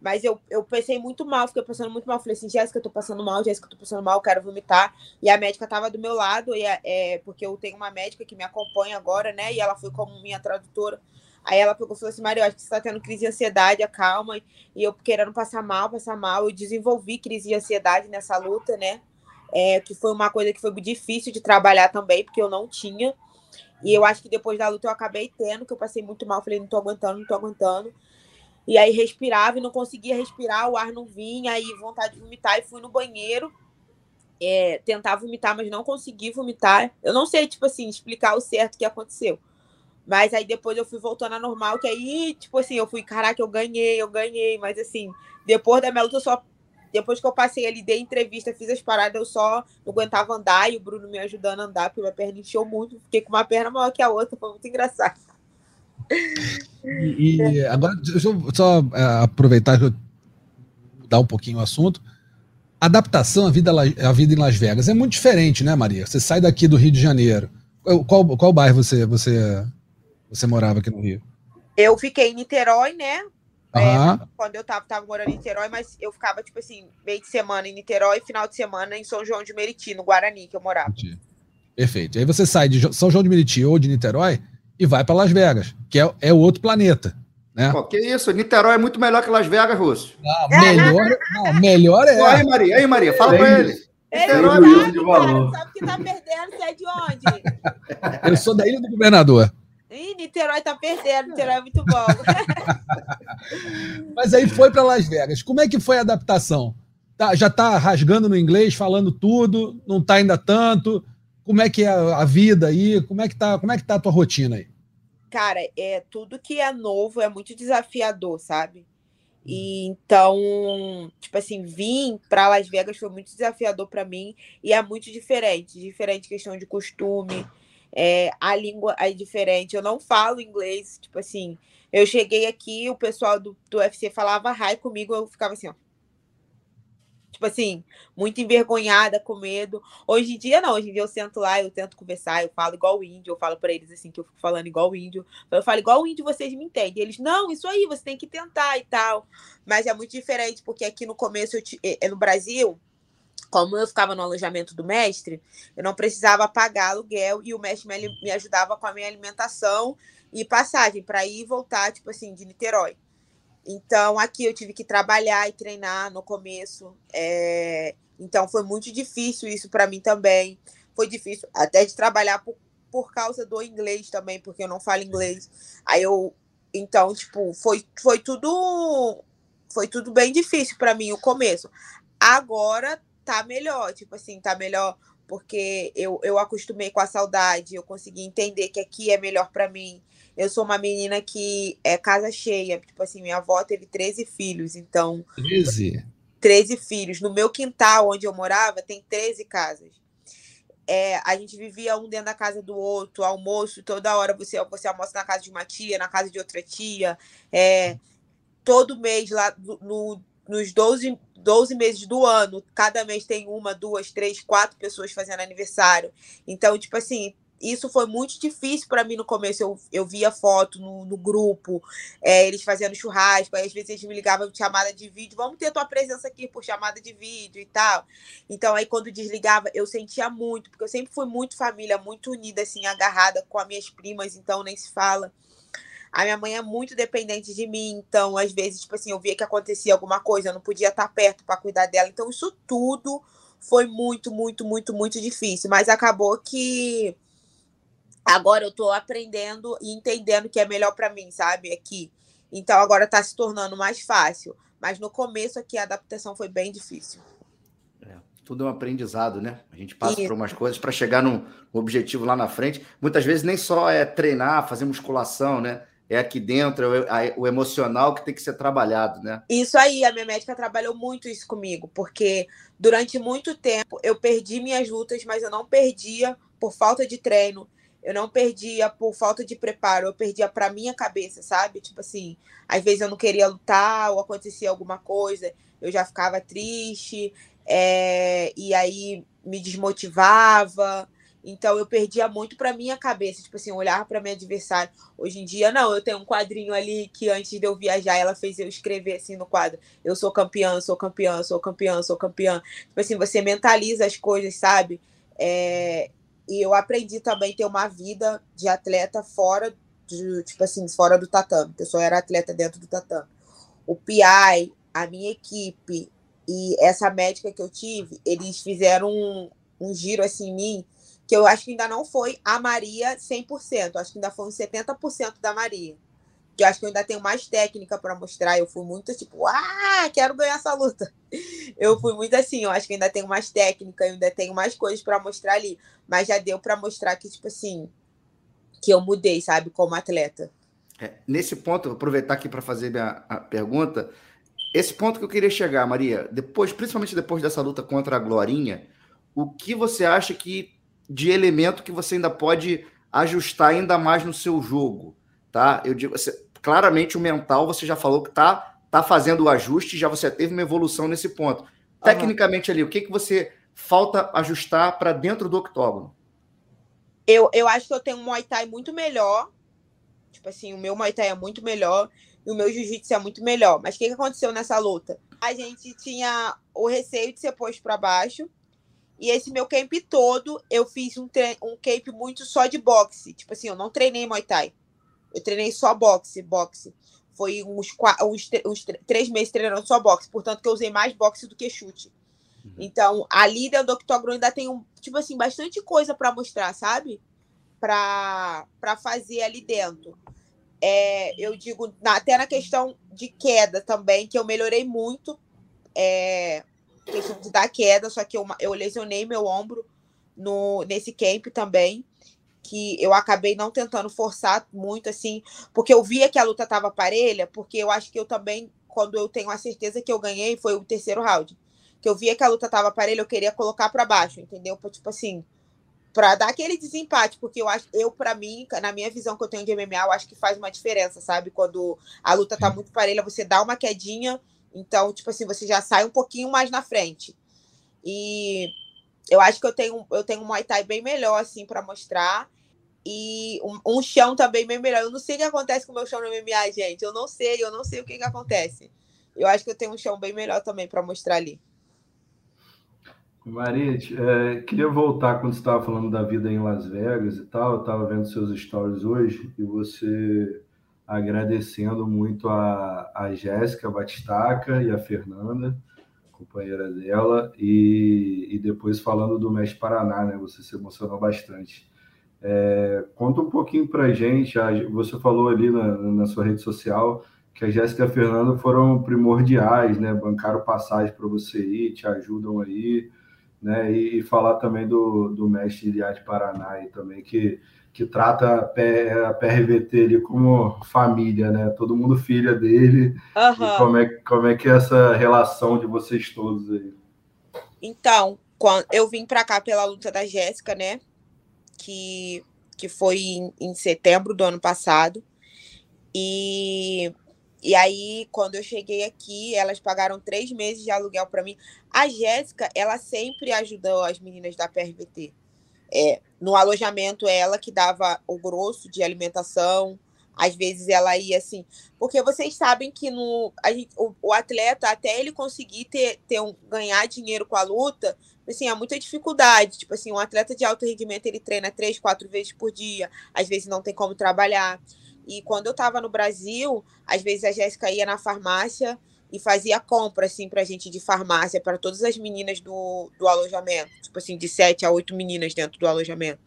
Mas eu, eu pensei muito mal, fiquei passando muito mal. Falei assim, Jéssica, eu tô passando mal, Jéssica, eu tô passando mal, quero vomitar. E a médica tava do meu lado, e é, é, porque eu tenho uma médica que me acompanha agora, né? E ela foi como minha tradutora. Aí ela pegou e falou assim, eu acho que você tá tendo crise de ansiedade, acalma. E eu querendo passar mal, passar mal. Eu desenvolvi crise de ansiedade nessa luta, né? É, que foi uma coisa que foi difícil de trabalhar também, porque eu não tinha. E eu acho que depois da luta eu acabei tendo, que eu passei muito mal. Falei, não tô aguentando, não tô aguentando. E aí respirava e não conseguia respirar, o ar não vinha, aí vontade de vomitar e fui no banheiro. É, tentar vomitar, mas não consegui vomitar. Eu não sei, tipo assim, explicar o certo que aconteceu. Mas aí depois eu fui voltando a normal, que aí, tipo assim, eu fui, caraca, eu ganhei, eu ganhei. Mas assim, depois da minha luta, eu só. Depois que eu passei ali, dei entrevista, fiz as paradas, eu só não aguentava andar e o Bruno me ajudando a andar, porque minha perna inchou muito. Fiquei com uma perna maior que a outra, foi muito engraçado. E, e agora, deixa eu só é, aproveitar que eu dar um pouquinho o assunto. Adaptação à vida, à vida em Las Vegas é muito diferente, né, Maria? Você sai daqui do Rio de Janeiro. Qual, qual bairro você, você, você morava aqui no Rio? Eu fiquei em Niterói, né? Uhum. É, quando eu tava, tava morando em Niterói, mas eu ficava, tipo assim, meio de semana em Niterói, final de semana em São João de Meriti, no Guarani, que eu morava. Perfeito. Aí você sai de São João de Meriti ou de Niterói, e vai para Las Vegas, que é, é outro planeta. Né? Pô, que isso? Niterói é muito melhor que Las Vegas, Russo. Não, melhor, não, melhor é. Pô, aí, Maria, aí, Maria, fala para ele. Ele não sabe, cara, sabe que tá perdendo, você é de onde? Eu sou da Ilha do Governador. Ih, Niterói tá perdendo, Niterói é muito bom. Mas aí foi para Las Vegas. Como é que foi a adaptação? Tá, já tá rasgando no inglês, falando tudo, não tá ainda tanto. Como é que é a vida aí? Como é que tá, como é que tá a tua rotina aí? Cara, é tudo que é novo é muito desafiador, sabe? E então, tipo assim, vir para Las Vegas foi muito desafiador para mim e é muito diferente, diferente questão de costume, é, a língua é diferente. Eu não falo inglês, tipo assim, eu cheguei aqui, o pessoal do, do UFC falava hi comigo, eu ficava assim, ó tipo assim, muito envergonhada, com medo. Hoje em dia, não, hoje em dia eu sento lá, eu tento conversar, eu falo igual o índio, eu falo para eles assim, que eu fico falando igual o índio. Eu falo igual o índio, vocês me entendem. Eles, não, isso aí, você tem que tentar e tal. Mas é muito diferente, porque aqui no começo, eu, é, no Brasil, como eu ficava no alojamento do mestre, eu não precisava pagar aluguel e o mestre me, me ajudava com a minha alimentação e passagem para ir e voltar, tipo assim, de Niterói. Então, aqui eu tive que trabalhar e treinar no começo. É... Então, foi muito difícil isso para mim também. Foi difícil até de trabalhar por, por causa do inglês também, porque eu não falo inglês. Aí eu. Então, tipo, foi, foi tudo. Foi tudo bem difícil para mim o começo. Agora tá melhor, tipo assim, tá melhor porque eu, eu acostumei com a saudade, eu consegui entender que aqui é melhor para mim. Eu sou uma menina que é casa cheia. Tipo assim, minha avó teve 13 filhos, então. 13? 13 filhos. No meu quintal, onde eu morava, tem 13 casas. É, a gente vivia um dentro da casa do outro, almoço, toda hora você, você almoça na casa de uma tia, na casa de outra tia. É, todo mês, lá no, nos 12, 12 meses do ano, cada mês tem uma, duas, três, quatro pessoas fazendo aniversário. Então, tipo assim, isso foi muito difícil para mim no começo. Eu, eu via foto no, no grupo, é, eles fazendo churrasco, aí às vezes eles me ligavam de chamada de vídeo, vamos ter tua presença aqui por chamada de vídeo e tal. Então, aí quando desligava, eu sentia muito, porque eu sempre fui muito família, muito unida, assim, agarrada com as minhas primas, então nem se fala. A minha mãe é muito dependente de mim, então, às vezes, tipo assim, eu via que acontecia alguma coisa, eu não podia estar perto para cuidar dela. Então, isso tudo foi muito, muito, muito, muito difícil. Mas acabou que Agora eu tô aprendendo e entendendo que é melhor para mim, sabe? Aqui. Então agora tá se tornando mais fácil. Mas no começo aqui a adaptação foi bem difícil. É, tudo é um aprendizado, né? A gente passa Isso. por umas coisas para chegar num objetivo lá na frente. Muitas vezes nem só é treinar, fazer musculação, né? É aqui dentro, é o emocional que tem que ser trabalhado, né? Isso aí, a minha médica trabalhou muito isso comigo, porque durante muito tempo eu perdi minhas lutas, mas eu não perdia por falta de treino, eu não perdia por falta de preparo, eu perdia para minha cabeça, sabe? Tipo assim, às vezes eu não queria lutar ou acontecia alguma coisa, eu já ficava triste, é, e aí me desmotivava. Então eu perdia muito para minha cabeça, tipo assim, olhar para meu adversário. Hoje em dia não, eu tenho um quadrinho ali que antes de eu viajar ela fez eu escrever assim no quadro: eu sou campeã, sou campeã, sou campeã, sou campeã. Tipo assim, você mentaliza as coisas, sabe? É... E eu aprendi também ter uma vida de atleta fora de, tipo assim, fora do tatame. Eu só era atleta dentro do tatame. O PI, a minha equipe e essa médica que eu tive, eles fizeram um, um giro assim em mim que eu acho que ainda não foi a Maria 100%, acho que ainda foi uns 70% da Maria. Que eu acho que eu ainda tenho mais técnica para mostrar. Eu fui muito tipo, ah, quero ganhar essa luta. Eu fui muito assim, eu acho que ainda tenho mais técnica, eu ainda tenho mais coisas para mostrar ali, mas já deu para mostrar que tipo assim, que eu mudei, sabe, como atleta. É, nesse ponto, aproveitar aqui para fazer minha a pergunta. Esse ponto que eu queria chegar, Maria, depois, principalmente depois dessa luta contra a Glorinha, o que você acha que de elemento que você ainda pode ajustar ainda mais no seu jogo, tá? Eu digo, você, claramente o mental você já falou que tá tá fazendo o ajuste, já você teve uma evolução nesse ponto. Tecnicamente ali, o que que você falta ajustar para dentro do octógono? Eu, eu acho que eu tenho um Muay Thai muito melhor. Tipo assim, o meu Muay Thai é muito melhor e o meu Jiu-Jitsu é muito melhor. Mas o que, que aconteceu nessa luta? A gente tinha o receio de ser posto para baixo e esse meu camp todo, eu fiz um, um camp muito só de boxe. Tipo assim, eu não treinei Muay Thai. Eu treinei só boxe, boxe. Foi uns, uns, uns três meses treinando só boxe. Portanto, que eu usei mais boxe do que chute. Uhum. Então, ali dentro do octógono ainda tem, um, tipo assim, bastante coisa para mostrar, sabe? Para fazer ali dentro. É, eu digo, até na questão de queda também, que eu melhorei muito. É, questão de dar queda, só que eu, eu lesionei meu ombro no, nesse camp também, que eu acabei não tentando forçar muito, assim, porque eu via que a luta estava parelha, porque eu acho que eu também, quando eu tenho a certeza que eu ganhei, foi o terceiro round. Que eu via que a luta estava parelha, eu queria colocar para baixo, entendeu? Tipo assim, para dar aquele desempate, porque eu acho, eu para mim, na minha visão que eu tenho de MMA, eu acho que faz uma diferença, sabe? Quando a luta tá muito parelha, você dá uma quedinha então, tipo assim, você já sai um pouquinho mais na frente. E eu acho que eu tenho, eu tenho um Muay Thai bem melhor, assim, para mostrar. E um, um, chão também bem melhor. Eu não sei o que acontece com o meu chão no MMA, gente. Eu não sei, eu não sei o que, que acontece. Eu acho que eu tenho um chão bem melhor também para mostrar ali. Maria, é, queria voltar quando você estava falando da vida em Las Vegas e tal. Eu estava vendo seus stories hoje e você agradecendo muito a, a Jéssica Batistaca e a Fernanda, companheira dela, e, e depois falando do Mestre Paraná, né? Você se emocionou bastante. É, conta um pouquinho para gente, você falou ali na, na sua rede social que a Jéssica e a Fernanda foram primordiais, né? Bancaram passagem para você ir, te ajudam aí, né? E, e falar também do, do mestre Iliade Paraná aí também, que que trata a PRVT ali como família, né? Todo mundo filha dele. Uhum. como, é, como é que é essa relação de vocês todos aí? Então, quando eu vim para cá pela luta da Jéssica, né? Que, que foi em, em setembro do ano passado. E e aí, quando eu cheguei aqui, elas pagaram três meses de aluguel para mim. A Jéssica, ela sempre ajudou as meninas da PRVT. É, no alojamento, ela que dava o grosso de alimentação. Às vezes ela ia assim. Porque vocês sabem que no, gente, o, o, atleta, até ele conseguir ter, ter um, ganhar dinheiro com a luta, assim, há muita dificuldade. Tipo assim, um atleta de alto rendimento, ele treina três, quatro vezes por dia. Às vezes não tem como trabalhar. E quando eu estava no Brasil, às vezes a Jéssica ia na farmácia e fazia compra, assim, pra gente de farmácia, para todas as meninas do, do alojamento. Tipo assim, de sete a oito meninas dentro do alojamento.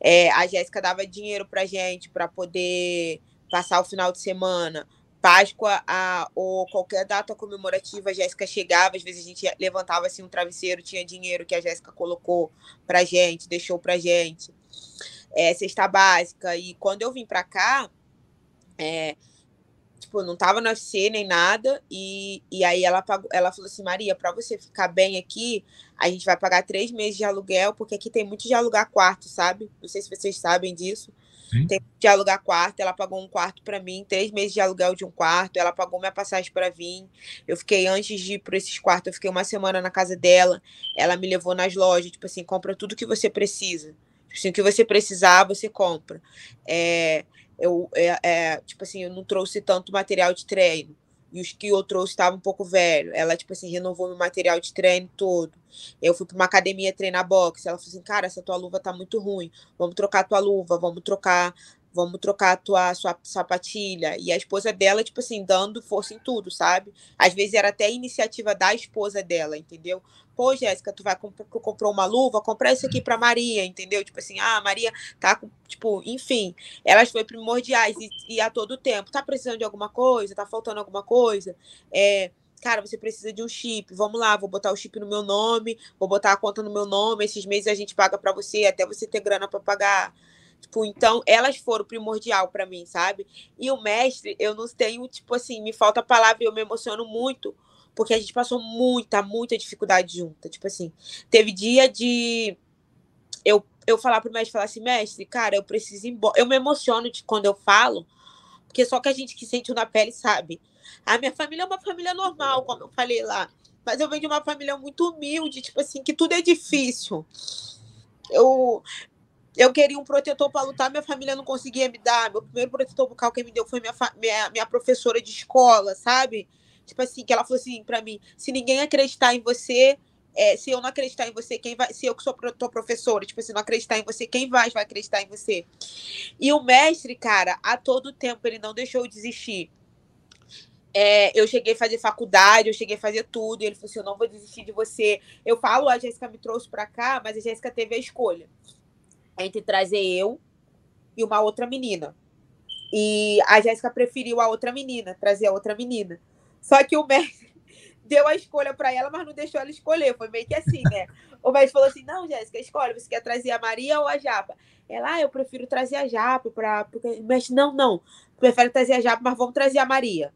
É, a Jéssica dava dinheiro pra gente para poder passar o final de semana. Páscoa a, ou qualquer data comemorativa, a Jéssica chegava, às vezes a gente levantava assim um travesseiro, tinha dinheiro que a Jéssica colocou pra gente, deixou pra gente. É, cesta básica. E quando eu vim pra cá, é, tipo, não tava no UFC nem nada. E, e aí ela, pagou, ela falou assim: Maria, para você ficar bem aqui, a gente vai pagar três meses de aluguel, porque aqui tem muito de alugar quarto, sabe? Não sei se vocês sabem disso. Sim. Tem de alugar quarto. Ela pagou um quarto para mim, três meses de aluguel de um quarto. Ela pagou minha passagem para vir. Eu fiquei, antes de ir para esses quartos, eu fiquei uma semana na casa dela. Ela me levou nas lojas, tipo assim, compra tudo que você precisa. Assim, o que você precisar, você compra. É, eu, é, é, tipo assim, eu não trouxe tanto material de treino. E os que eu trouxe estavam um pouco velho. Ela, tipo assim, renovou meu material de treino todo. Eu fui para uma academia treinar boxe. Ela falou assim, cara, essa tua luva tá muito ruim. Vamos trocar tua luva, vamos trocar vamos trocar a tua sua sapatilha. E a esposa dela, tipo assim, dando força em tudo, sabe? Às vezes era até iniciativa da esposa dela, entendeu? Pô, Jéssica, tu vai comp comprou uma luva, comprar isso aqui para Maria, entendeu? Tipo assim, ah, Maria tá com, tipo, enfim, elas foram primordiais e, e a todo tempo, tá precisando de alguma coisa, tá faltando alguma coisa, é, cara, você precisa de um chip, vamos lá, vou botar o chip no meu nome, vou botar a conta no meu nome, esses meses a gente paga para você, até você ter grana para pagar. Tipo, então, elas foram primordial para mim, sabe? E o mestre, eu não tenho, tipo assim, me falta palavra e eu me emociono muito, porque a gente passou muita, muita dificuldade junta. Tipo assim, teve dia de eu, eu falar pro mestre, falar assim, mestre, cara, eu preciso ir embora. Eu me emociono de quando eu falo, porque só que a gente que sente na pele sabe. A minha família é uma família normal, como eu falei lá. Mas eu venho de uma família muito humilde, tipo assim, que tudo é difícil. Eu, eu queria um protetor para lutar, minha família não conseguia me dar. Meu primeiro protetor bucal que me deu foi minha, minha, minha professora de escola, sabe? Tipo assim, que ela falou assim para mim: se ninguém acreditar em você, é, se eu não acreditar em você, quem vai. Se eu que sou tua professora, tipo assim, não acreditar em você, quem vai vai acreditar em você? E o mestre, cara, a todo tempo ele não deixou eu desistir. É, eu cheguei a fazer faculdade, eu cheguei a fazer tudo, ele falou assim: eu não vou desistir de você. Eu falo, a Jéssica me trouxe para cá, mas a Jéssica teve a escolha entre trazer eu e uma outra menina. E a Jéssica preferiu a outra menina, trazer a outra menina. Só que o mestre deu a escolha para ela, mas não deixou ela escolher. Foi meio que assim, né? O mestre falou assim: não, Jéssica, escolhe, você quer trazer a Maria ou a Japa? Ela, ah, eu prefiro trazer a Japa, pra... porque o mestre, não, não, prefere trazer a Japa, mas vamos trazer a Maria.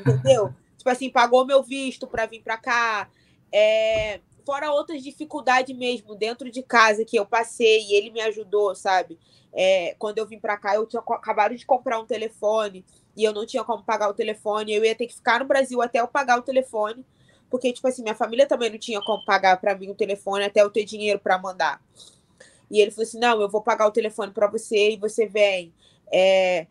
Entendeu? tipo assim, pagou meu visto para vir para cá. É fora outras dificuldades mesmo dentro de casa que eu passei e ele me ajudou, sabe? É, quando eu vim para cá, eu tinha acabado de comprar um telefone e eu não tinha como pagar o telefone, eu ia ter que ficar no Brasil até eu pagar o telefone, porque, tipo assim, minha família também não tinha como pagar para mim o telefone até eu ter dinheiro para mandar. E ele falou assim: não, eu vou pagar o telefone para você e você vem. É,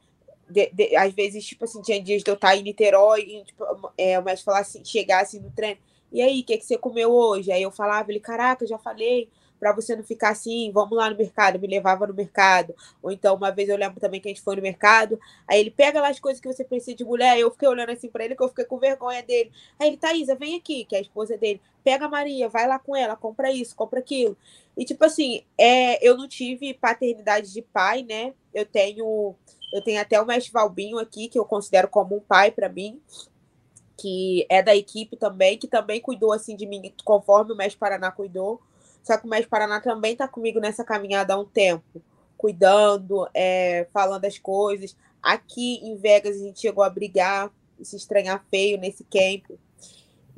de, de, às vezes, tipo assim, tinha dias de eu estar em Niterói e tipo, é, o mestre falar assim, chegar assim no trem e aí, o que, que você comeu hoje? Aí eu falava, ele, caraca, já falei, para você não ficar assim, vamos lá no mercado, me levava no mercado. Ou então, uma vez eu lembro também que a gente foi no mercado, aí ele pega lá as coisas que você precisa de mulher, eu fiquei olhando assim para ele, que eu fiquei com vergonha dele. Aí ele, Thaisa, vem aqui, que é a esposa dele, pega a Maria, vai lá com ela, compra isso, compra aquilo. E tipo assim, é, eu não tive paternidade de pai, né? Eu tenho, eu tenho até o mestre Valbinho aqui, que eu considero como um pai para mim que é da equipe também, que também cuidou assim de mim, conforme o Mestre Paraná cuidou. Só que o Mestre Paraná também está comigo nessa caminhada há um tempo, cuidando, é, falando as coisas. Aqui em Vegas a gente chegou a brigar, se estranhar feio nesse camp.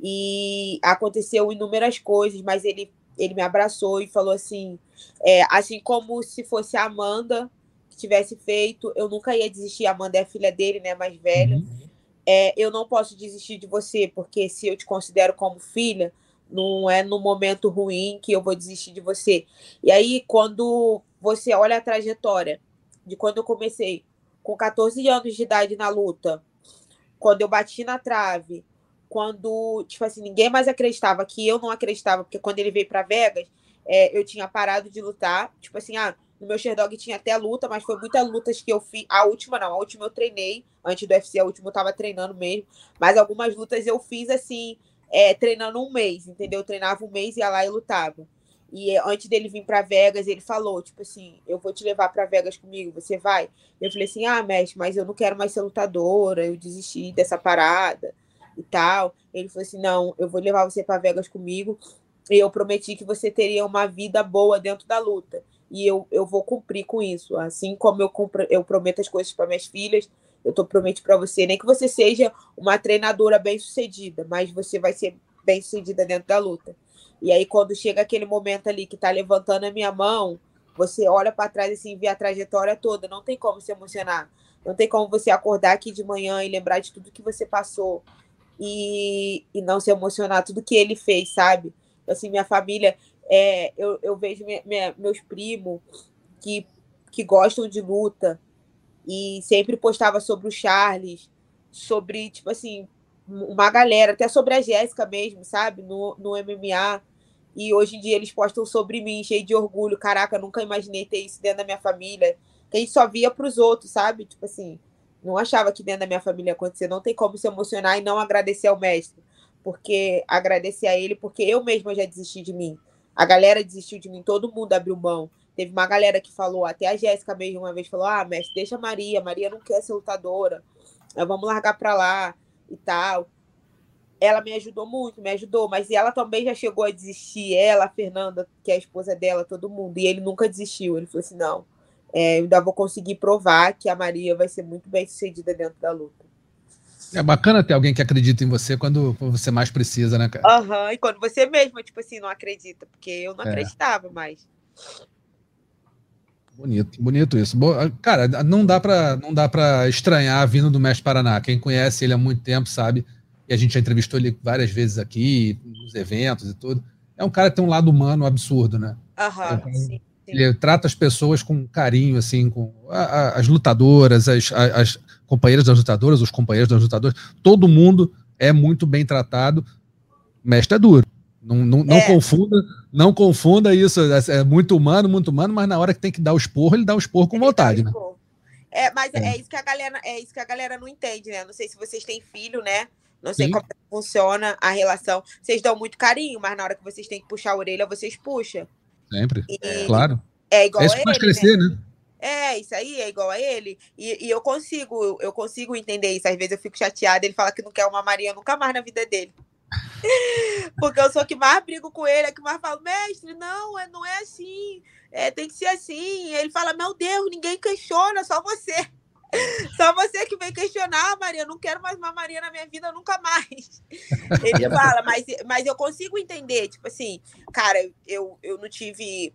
E aconteceu inúmeras coisas, mas ele, ele me abraçou e falou assim: é, assim como se fosse a Amanda que tivesse feito, eu nunca ia desistir. A Amanda é a filha dele, né, mais velha. Uhum é, eu não posso desistir de você, porque se eu te considero como filha, não é no momento ruim que eu vou desistir de você. E aí, quando você olha a trajetória de quando eu comecei com 14 anos de idade na luta, quando eu bati na trave, quando, tipo assim, ninguém mais acreditava que eu não acreditava, porque quando ele veio para Vegas, é, eu tinha parado de lutar, tipo assim, ah, no meu Sherdog tinha até luta, mas foi muitas lutas que eu fiz. A última não, a última eu treinei. Antes do UFC, a última eu tava treinando mesmo. Mas algumas lutas eu fiz assim, é, treinando um mês, entendeu? Eu treinava um mês, ia lá e lutava. E antes dele vir para Vegas, ele falou, tipo assim, eu vou te levar para Vegas comigo, você vai? Eu falei assim, ah, mestre, mas eu não quero mais ser lutadora, eu desisti dessa parada e tal. Ele falou assim, não, eu vou levar você para Vegas comigo e eu prometi que você teria uma vida boa dentro da luta e eu, eu vou cumprir com isso. Assim como eu, compro, eu prometo as coisas para minhas filhas, eu tô prometo para você, nem que você seja uma treinadora bem sucedida, mas você vai ser bem sucedida dentro da luta. E aí, quando chega aquele momento ali que tá levantando a minha mão, você olha para trás assim, vê a trajetória toda, não tem como se emocionar. Não tem como você acordar aqui de manhã e lembrar de tudo que você passou e, e não se emocionar, tudo que ele fez, sabe? Assim, minha família, é, eu, eu vejo minha, minha, meus primos, que, que gostam de luta e sempre postava sobre o Charles, sobre, tipo assim, uma galera, até sobre a Jéssica mesmo, sabe? No, no MMA. E hoje em dia eles postam sobre mim, cheio de orgulho. Caraca, nunca imaginei ter isso dentro da minha família. Que a gente só via para os outros, sabe? Tipo assim, não achava que dentro da minha família ia acontecer. Não tem como se emocionar e não agradecer ao mestre. Porque agradecer a ele, porque eu mesma já desisti de mim. A galera desistiu de mim, todo mundo abriu mão. Teve uma galera que falou, até a Jéssica mesmo uma vez falou: Ah, mestre, deixa a Maria, Maria não quer ser lutadora, vamos largar pra lá e tal. Ela me ajudou muito, me ajudou, mas ela também já chegou a desistir, ela, a Fernanda, que é a esposa dela, todo mundo, e ele nunca desistiu. Ele falou assim: não, é, eu ainda vou conseguir provar que a Maria vai ser muito bem sucedida dentro da luta. É bacana ter alguém que acredita em você quando você mais precisa, né, cara? Aham, uhum, e quando você mesmo, tipo assim, não acredita, porque eu não é. acreditava mais. Bonito, bonito isso. Cara, não dá para não dá para estranhar vindo do Mestre Paraná. Quem conhece ele há muito tempo sabe. E a gente já entrevistou ele várias vezes aqui, nos eventos e tudo. É um cara que tem um lado humano absurdo, né? Aham, uhum, sim. Ele trata as pessoas com carinho, assim, com a, a, as lutadoras, as, as companheiras das lutadoras, os companheiros das lutadoras, todo mundo é muito bem tratado. Mestre é duro. Não, não, não é. confunda, não confunda isso. É, é muito humano, muito humano, mas na hora que tem que dar o esporro, ele dá o esporro com vontade, né? É, mas é. é. isso que a galera, é isso que a galera não entende, né? Não sei se vocês têm filho, né? Não sei Sim. como funciona a relação. Vocês dão muito carinho, mas na hora que vocês têm que puxar a orelha, vocês puxam. Sempre. E, claro. É igual é isso a ele, faz crescer, né? né? É, isso aí é igual a ele. E, e, eu consigo, eu consigo entender isso. Às vezes eu fico chateada, ele fala que não quer uma Maria nunca mais na vida dele. Porque eu sou que mais brigo com ele, é que mais falo, mestre, não, é, não é assim. É, tem que ser assim. Ele fala, meu Deus, ninguém questiona, só você. Só você que vem questionar, Maria. Eu não quero mais uma Maria na minha vida nunca mais. Ele fala, mas, mas eu consigo entender, tipo assim, cara, eu, eu não tive.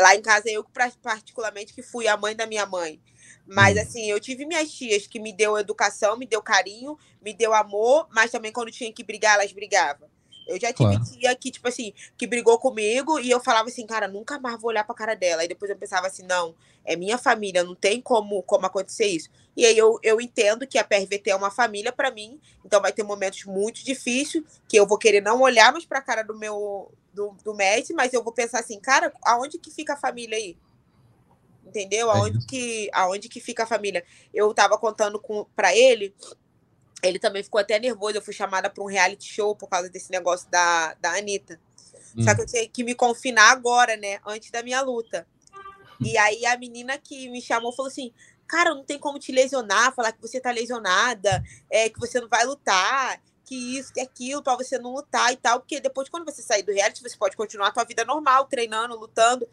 Lá em casa, eu particularmente que fui a mãe da minha mãe. Mas hum. assim, eu tive minhas tias que me deu educação, me deu carinho, me deu amor, mas também quando tinha que brigar, elas brigavam. Eu já tive claro. tia que, tipo assim, que brigou comigo e eu falava assim, cara, nunca mais vou olhar pra cara dela. Aí depois eu pensava assim, não, é minha família, não tem como, como acontecer isso. E aí eu, eu entendo que a PRVT é uma família para mim, então vai ter momentos muito difíceis que eu vou querer não olhar mais pra cara do meu, do, do Messi, mas eu vou pensar assim, cara, aonde que fica a família aí? Entendeu? Aonde, que, aonde que fica a família? Eu tava contando com para ele ele também ficou até nervoso. Eu fui chamada para um reality show por causa desse negócio da, da Anitta. Hum. Só que eu tinha que me confinar agora, né? Antes da minha luta. E aí a menina que me chamou falou assim: Cara, não tem como te lesionar, falar que você tá lesionada, é, que você não vai lutar, que isso, que aquilo, para você não lutar e tal. Porque depois, quando você sair do reality, você pode continuar a tua vida normal, treinando, lutando.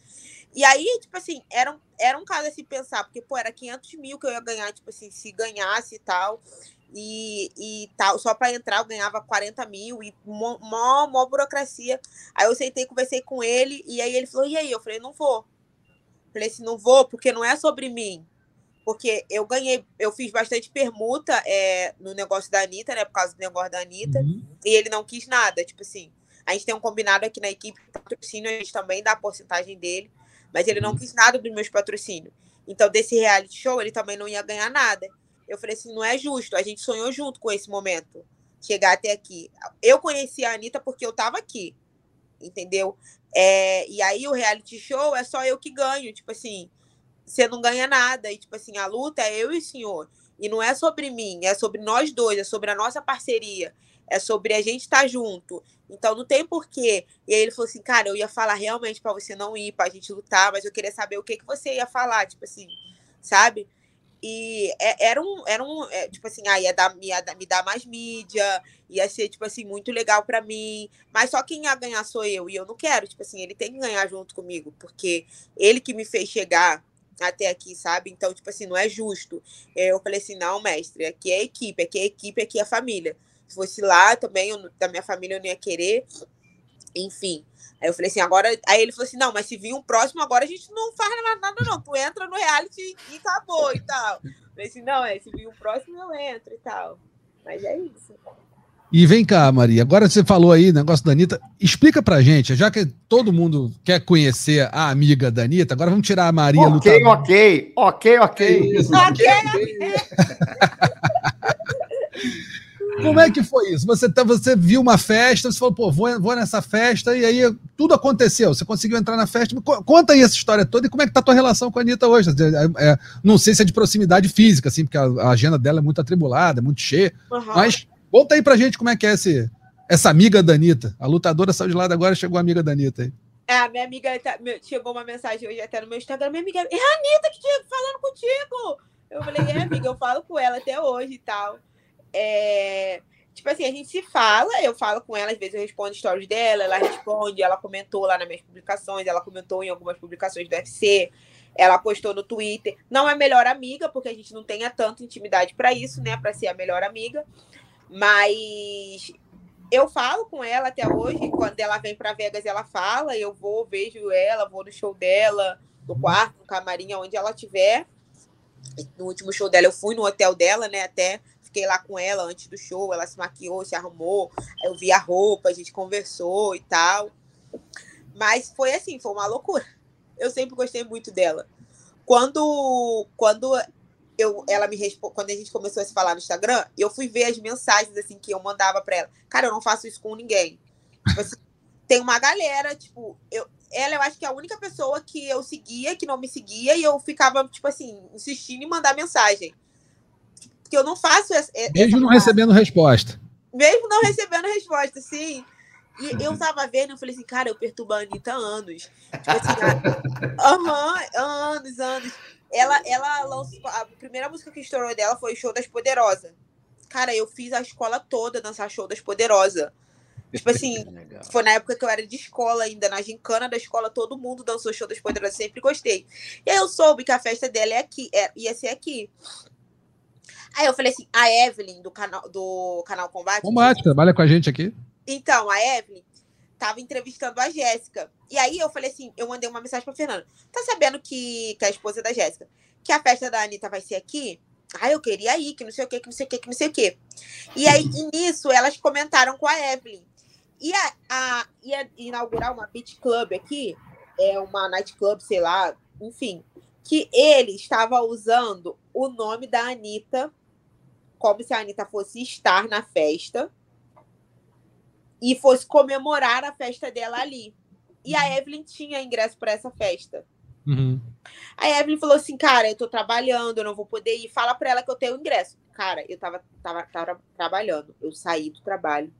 E aí, tipo assim, era um, era um caso assim pensar, porque, pô, era 500 mil que eu ia ganhar, tipo assim, se ganhasse e tal e, e tal, só para entrar eu ganhava 40 mil e mó, mó, mó, burocracia. Aí eu sentei, conversei com ele, e aí ele falou: e aí? Eu falei: não vou. Falei assim: não vou, porque não é sobre mim. Porque eu ganhei, eu fiz bastante permuta é, no negócio da Anitta, né? Por causa do negócio da Anitta, uhum. e ele não quis nada. Tipo assim, a gente tem um combinado aqui na equipe patrocínio, a gente também dá a porcentagem dele, mas ele não uhum. quis nada dos meus patrocínios. Então, desse reality show, ele também não ia ganhar nada. Eu falei assim, não é justo. A gente sonhou junto com esse momento, chegar até aqui. Eu conheci a Anitta porque eu estava aqui, entendeu? É, e aí o reality show é só eu que ganho, tipo assim, você não ganha nada. E tipo assim, a luta é eu e o senhor. E não é sobre mim, é sobre nós dois, é sobre a nossa parceria, é sobre a gente estar tá junto. Então não tem porquê. E aí ele falou assim, cara, eu ia falar realmente para você não ir, pra gente lutar, mas eu queria saber o que, que você ia falar, tipo assim, sabe? E é, era um, era um é, tipo assim, ah, ia, dar, ia me dar mais mídia, ia ser, tipo assim, muito legal para mim. Mas só quem ia ganhar sou eu. E eu não quero, tipo assim, ele tem que ganhar junto comigo, porque ele que me fez chegar até aqui, sabe? Então, tipo assim, não é justo. Eu falei assim, não, mestre, aqui é equipe, aqui é equipe, aqui é família. Se fosse lá também, eu, da minha família, eu não ia querer. Enfim. Aí eu falei assim, agora. Aí ele falou assim: não, mas se vir um próximo, agora a gente não faz nada, não. Tu entra no reality e acabou e tal. Eu falei assim: não, é, se vir um próximo, eu entro e tal. Mas é isso. E vem cá, Maria, agora você falou aí, negócio da Anitta, explica pra gente, já que todo mundo quer conhecer a amiga da Anitta, agora vamos tirar a Maria Ok, lutadora. ok, ok, ok. Isso, Ok, Como é que foi isso? Você, tá, você viu uma festa, você falou, pô, vou, vou nessa festa, e aí tudo aconteceu. Você conseguiu entrar na festa. Co- Conta aí essa história toda e como é que tá a tua relação com a Anitta hoje. É, é, não sei se é de proximidade física, assim, porque a, a agenda dela é muito atribulada, é muito cheia. Aham. Mas conta aí pra gente como é que é esse, essa amiga da Anitta. A lutadora saiu de lado agora, chegou a amiga da Anitta aí. É, minha amiga tá- chegou uma mensagem hoje até no meu Instagram. Minha amiga, é a Anitta que tinha falando contigo. Eu falei, é, amiga, eu falo com ela até hoje e tal. É, tipo assim, a gente se fala, eu falo com ela, às vezes eu respondo stories dela, ela responde, ela comentou lá nas minhas publicações, ela comentou em algumas publicações do UFC, ela postou no Twitter. Não é melhor amiga, porque a gente não tenha tanta intimidade pra isso, né? Pra ser a melhor amiga. Mas eu falo com ela até hoje, quando ela vem para Vegas, ela fala, eu vou, vejo ela, vou no show dela, no quarto, no camarim, onde ela estiver. No último show dela, eu fui no hotel dela, né? Até fiquei lá com ela antes do show, ela se maquiou, se arrumou, eu vi a roupa, a gente conversou e tal. Mas foi assim, foi uma loucura. Eu sempre gostei muito dela. Quando, quando eu, ela me respo- quando a gente começou a se falar no Instagram, eu fui ver as mensagens assim que eu mandava pra ela. Cara, eu não faço isso com ninguém. Tipo assim, tem uma galera, tipo, eu, ela eu acho que é a única pessoa que eu seguia, que não me seguia, e eu ficava, tipo assim, insistindo em mandar mensagem. Porque eu não faço essa. Mesmo não recebendo resposta. mesmo não recebendo resposta, sim. E eu tava vendo, eu falei assim, cara, eu perturbo a Anitta há anos. Tipo assim, há- anos, anos. Ela, ela lançou. A primeira música que estourou dela foi Show das Poderosas. Cara, eu fiz a escola toda dançar Show das Poderosas. Tipo assim, foi na época que eu era de escola ainda, na gincana da escola, todo mundo dançou Show das Poderosas, sempre gostei. E aí eu soube que a festa dela é aqui, é- ia ser aqui. Aí eu falei assim, a Evelyn, do canal, do canal Combate. Combate, trabalha com a gente aqui. Então, a Evelyn tava entrevistando a Jéssica. E aí eu falei assim, eu mandei uma mensagem pra Fernanda. Tá sabendo que, que a esposa da Jéssica, que a festa da Anitta vai ser aqui? Ah, eu queria ir, que não sei o que, que não sei o que, que não sei o que. E aí, e nisso, elas comentaram com a Evelyn. E a, a, ia inaugurar uma beach club aqui, é uma night club, sei lá, enfim. Que ele estava usando o nome da Anitta, como se a Anitta fosse estar na festa e fosse comemorar a festa dela ali. E a Evelyn tinha ingresso para essa festa. Uhum. A Evelyn falou assim: Cara, eu tô trabalhando, eu não vou poder ir. Fala pra ela que eu tenho ingresso. Cara, eu tava, tava, tava trabalhando. Eu saí do trabalho.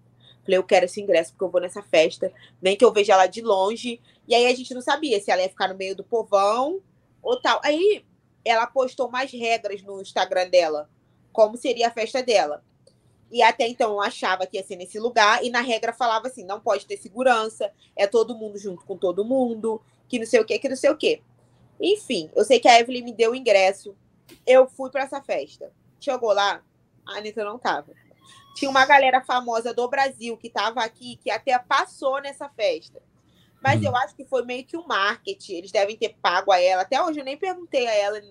Falei: Eu quero esse ingresso porque eu vou nessa festa. Nem que eu veja ela de longe. E aí a gente não sabia se ela ia ficar no meio do povão ou tal. Aí ela postou mais regras no Instagram dela. Como seria a festa dela. E até então eu achava que ia ser nesse lugar, e na regra falava assim: não pode ter segurança, é todo mundo junto com todo mundo, que não sei o que, que não sei o que. Enfim, eu sei que a Evelyn me deu o ingresso. Eu fui para essa festa. Chegou lá, a Anitta não tava. Tinha uma galera famosa do Brasil que tava aqui, que até passou nessa festa. Mas Hum. eu acho que foi meio que um marketing. Eles devem ter pago a ela. Até hoje eu nem perguntei a ela,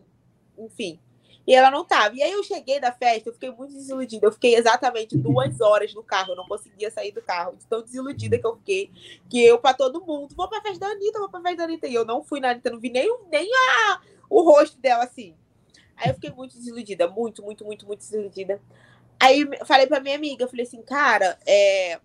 enfim. E ela não tava. E aí eu cheguei da festa, eu fiquei muito desiludida. Eu fiquei exatamente duas horas no carro. Eu não conseguia sair do carro. Tão desiludida que eu fiquei. Que eu, pra todo mundo, vou pra festa da Anitta, vou pra festa da Anitta. E eu não fui na Anitta, não vi nem, nem a, o rosto dela assim. Aí eu fiquei muito desiludida. Muito, muito, muito, muito desiludida. Aí falei pra minha amiga, eu falei assim, cara, é.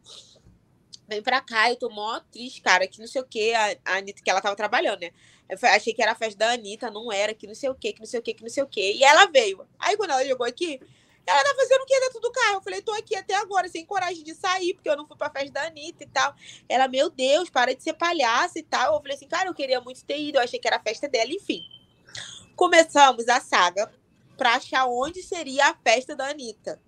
Vem pra cá, eu tô mó triste, cara, que não sei o que, a, a Anitta, que ela tava trabalhando, né? Eu achei que era a festa da Anitta, não era, que não sei o que, que não sei o que, que não sei o que. E ela veio. Aí quando ela chegou aqui, ela tá fazendo o que dentro do carro? Eu falei, tô aqui até agora, sem coragem de sair, porque eu não fui pra festa da Anitta e tal. Ela, meu Deus, para de ser palhaça e tal. Eu falei assim, cara, eu queria muito ter ido, eu achei que era a festa dela, enfim. Começamos a saga pra achar onde seria a festa da Anitta.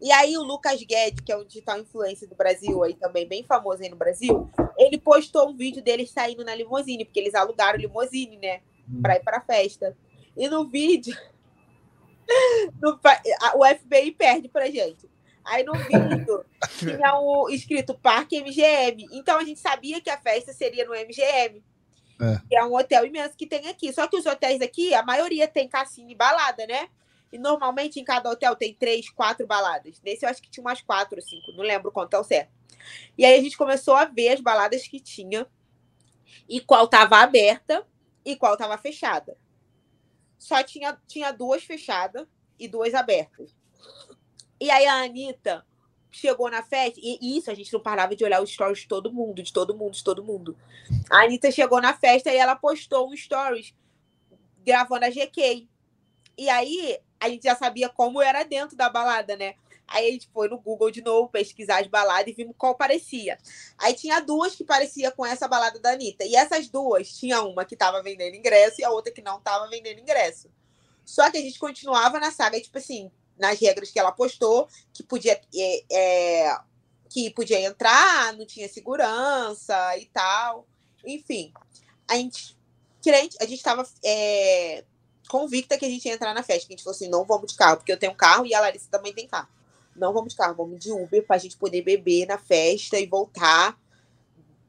E aí o Lucas Guedes, que é um digital influencer do Brasil, aí também bem famoso aí no Brasil, ele postou um vídeo deles saindo na limousine, porque eles alugaram limousine, né? Pra ir pra festa. E no vídeo, no o FBI perde pra gente. Aí no vídeo tinha o escrito Parque MGM. Então a gente sabia que a festa seria no MGM. É. Que é um hotel imenso que tem aqui. Só que os hotéis aqui, a maioria tem cassino e balada, né? E normalmente em cada hotel tem três, quatro baladas. Nesse eu acho que tinha umas quatro ou cinco, não lembro quanto é o certo. E aí a gente começou a ver as baladas que tinha e qual estava aberta e qual estava fechada. Só tinha, tinha duas fechadas e duas abertas. E aí a Anitta chegou na festa, e isso a gente não parava de olhar os stories de todo mundo, de todo mundo, de todo mundo. A Anitta chegou na festa e ela postou um stories gravando a GK. E aí a gente já sabia como era dentro da balada, né? Aí a gente foi no Google de novo pesquisar as baladas e vimos qual parecia. Aí tinha duas que parecia com essa balada da Anitta. E essas duas, tinha uma que tava vendendo ingresso e a outra que não tava vendendo ingresso. Só que a gente continuava na saga, tipo assim, nas regras que ela postou, que podia, é, é, que podia entrar, não tinha segurança e tal. Enfim, a gente, crente, a gente estava é, convicta que a gente ia entrar na festa. Que a gente falou assim: não vamos de carro, porque eu tenho carro e a Larissa também tem carro. Não vamos de carro, vamos de Uber para a gente poder beber na festa e voltar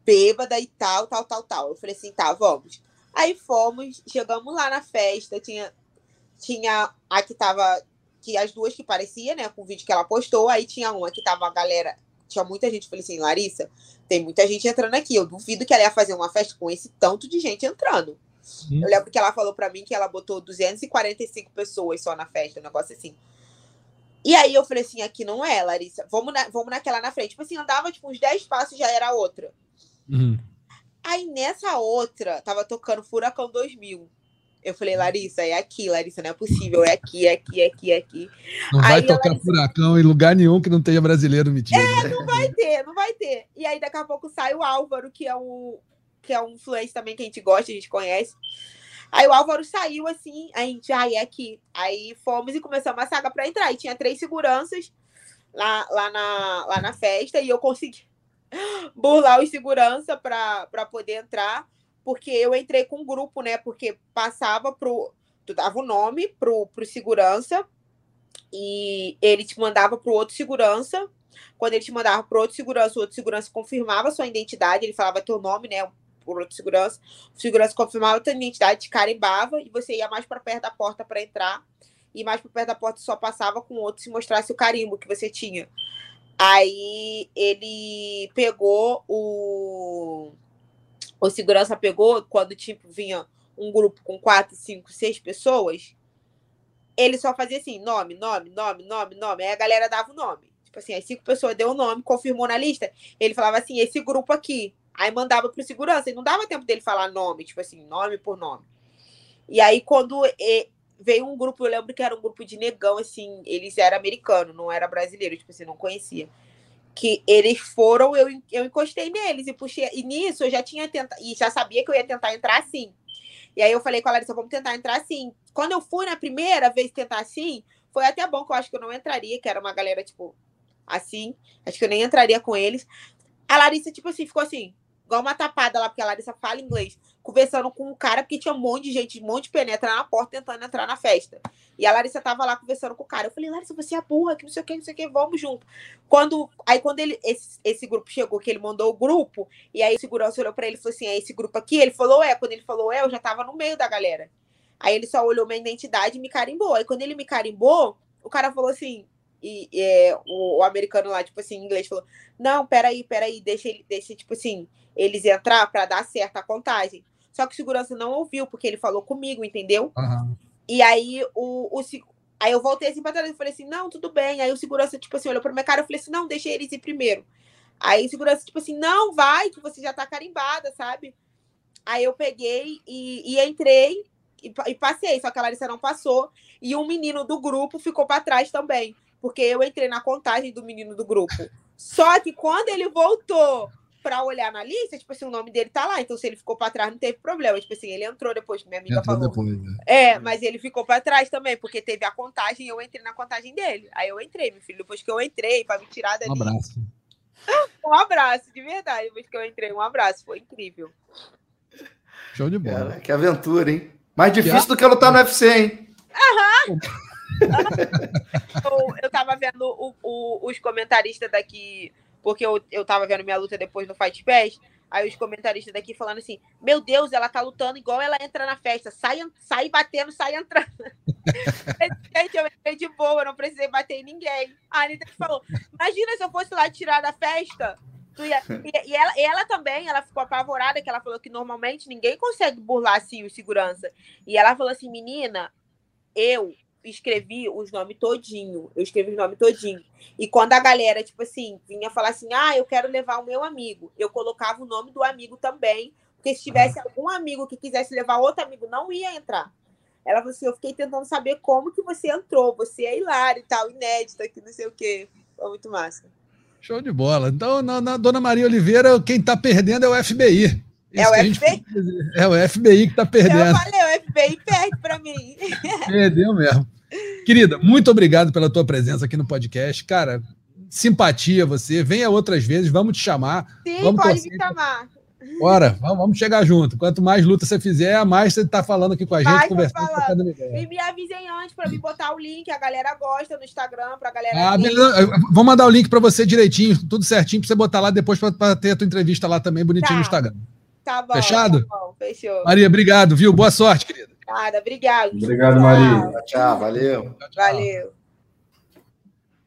bêbada e tal, tal, tal, tal. Eu falei assim: tá, vamos. Aí fomos, chegamos lá na festa, tinha, tinha a que tava que as duas que parecia, né, com o vídeo que ela postou, aí tinha uma que tava a galera, tinha muita gente, falei assim, Larissa, tem muita gente entrando aqui, eu duvido que ela ia fazer uma festa com esse tanto de gente entrando. Hum. Eu lembro que ela falou para mim que ela botou 245 pessoas só na festa, um negócio assim. E aí eu falei assim, aqui não é, Larissa, vamos, na, vamos naquela na frente. Tipo assim, andava tipo uns 10 passos já era outra. Uhum. Aí nessa outra, tava tocando Furacão 2000. Eu falei, Larissa, é aqui, Larissa, não é possível, é aqui, é aqui, é aqui, é aqui. Não aí vai tocar Larissa... furacão em lugar nenhum que não tenha brasileiro metido. É, não vai ter, não vai ter. E aí daqui a pouco sai o Álvaro, que é um, que é um influencer também que a gente gosta, a gente conhece. Aí o Álvaro saiu assim, a gente, ai, é aqui. Aí fomos e começamos a saga para entrar. E tinha três seguranças lá, lá, na, lá na festa, e eu consegui burlar os segurança para poder entrar porque eu entrei com um grupo, né? Porque passava pro. Tu dava o nome pro, pro segurança e ele te mandava pro outro segurança. Quando ele te mandava pro outro segurança, o outro segurança confirmava sua identidade, ele falava teu nome, né? Por outro segurança. O segurança confirmava tua identidade, carimbava e você ia mais para perto da porta para entrar. E mais para perto da porta só passava com o outro se mostrasse o carimbo que você tinha. Aí ele pegou o o segurança pegou quando tipo vinha um grupo com quatro, cinco, seis pessoas, ele só fazia assim, nome, nome, nome, nome, nome. Aí a galera dava o nome. Tipo assim, as cinco pessoas deu o nome, confirmou na lista. Ele falava assim, esse grupo aqui. Aí mandava pro segurança. E não dava tempo dele falar nome, tipo assim, nome por nome. E aí, quando veio um grupo, eu lembro que era um grupo de negão, assim, eles eram americanos, não era brasileiro, tipo assim, não conhecia que eles foram, eu, eu encostei neles e puxei. E nisso eu já tinha tentado, e já sabia que eu ia tentar entrar assim. E aí eu falei com a Larissa, vamos tentar entrar assim. Quando eu fui na primeira vez tentar assim, foi até bom que eu acho que eu não entraria, que era uma galera, tipo, assim. Acho que eu nem entraria com eles. A Larissa, tipo assim, ficou assim, igual uma tapada lá, porque a Larissa fala inglês, conversando com um cara, porque tinha um monte de gente, um monte de penetra na porta tentando entrar na festa. E a Larissa tava lá conversando com o cara. Eu falei, Larissa, você é burra, que não sei o que, não sei o que, vamos junto. Quando, aí quando ele, esse, esse grupo chegou, que ele mandou o grupo, e aí o segurança olhou pra ele e falou assim, é esse grupo aqui? Ele falou, é. Quando ele falou, é, eu já tava no meio da galera. Aí ele só olhou minha identidade e me carimbou. Aí quando ele me carimbou, o cara falou assim, e, e é, o, o, americano lá, tipo assim, em inglês, falou: Não, peraí, peraí, deixa ele, deixa, tipo assim, eles entrar para dar certo a contagem. Só que o segurança não ouviu, porque ele falou comigo, entendeu? Uhum. E aí o, o aí eu voltei assim para trás e falei assim: não, tudo bem. Aí o segurança, tipo assim, olhou para minha cara e falei assim: não, deixa eles ir primeiro. Aí o segurança, tipo assim, não, vai, que você já tá carimbada, sabe? Aí eu peguei e, e entrei e, e, passei, só que a Larissa não passou. E um menino do grupo ficou para trás também, porque eu entrei na contagem do menino do grupo. Só que quando ele voltou para olhar na lista, tipo assim, o nome dele tá lá. Então, se ele ficou para trás, não teve problema. Tipo assim, ele entrou depois que minha amiga entrou falou. Depois, né? É, mas ele ficou para trás também, porque teve a contagem e eu entrei na contagem dele. Aí eu entrei, meu filho. Depois que eu entrei, para me tirar dali. Um abraço. um abraço, de verdade. Depois que eu entrei, um abraço. Foi incrível. Show de bola. Cara, que aventura, hein? Mais difícil do que lutar no UFC, hein? Aham. eu, eu tava vendo o, o, os comentaristas daqui porque eu, eu tava vendo minha luta depois no Fight Pass. Aí os comentaristas daqui falando assim: Meu Deus, ela tá lutando igual ela entra na festa. Sai, sai batendo, sai entrando. Gente, eu entrei de boa, não precisei bater em ninguém. A Anitta falou: Imagina se eu fosse lá tirar da festa. Ia... E, e, ela, e ela também, ela ficou apavorada, que ela falou que normalmente ninguém consegue burlar assim o segurança. E ela falou assim: Menina, eu escrevi os nomes todinho. Eu escrevi os nomes todinho. E quando a galera, tipo assim, vinha falar assim, ah, eu quero levar o meu amigo, eu colocava o nome do amigo também, porque se tivesse algum amigo que quisesse levar outro amigo, não ia entrar. Ela falou assim, eu fiquei tentando saber como que você entrou, você é hilário e tal, inédito aqui, não sei o quê. Foi muito massa. Show de bola. Então, na, na Dona Maria Oliveira, quem tá perdendo é o FBI. É o FBI? É o FBI que tá perdendo. Eu falei, o FBI perde para mim. Perdeu mesmo. Querida, muito obrigado pela tua presença aqui no podcast. Cara, simpatia você. Venha outras vezes, vamos te chamar. Sim, vamos pode me chamar. Bora, vamos chegar junto. Quanto mais luta você fizer, mais você tá falando aqui com a gente, Vai, conversando. Falando. E me avisem antes para me botar o link, a galera gosta no Instagram, pra galera. Ah, beleza. Vou mandar o link para você direitinho, tudo certinho, para você botar lá depois para ter a tua entrevista lá também bonitinho tá. no Instagram. Tá bom. Fechado? Tá bom, fechou. Maria, obrigado, viu? Boa sorte, querida. Nada, obrigado. Obrigado, Maria. Tchau, tchau valeu. Valeu.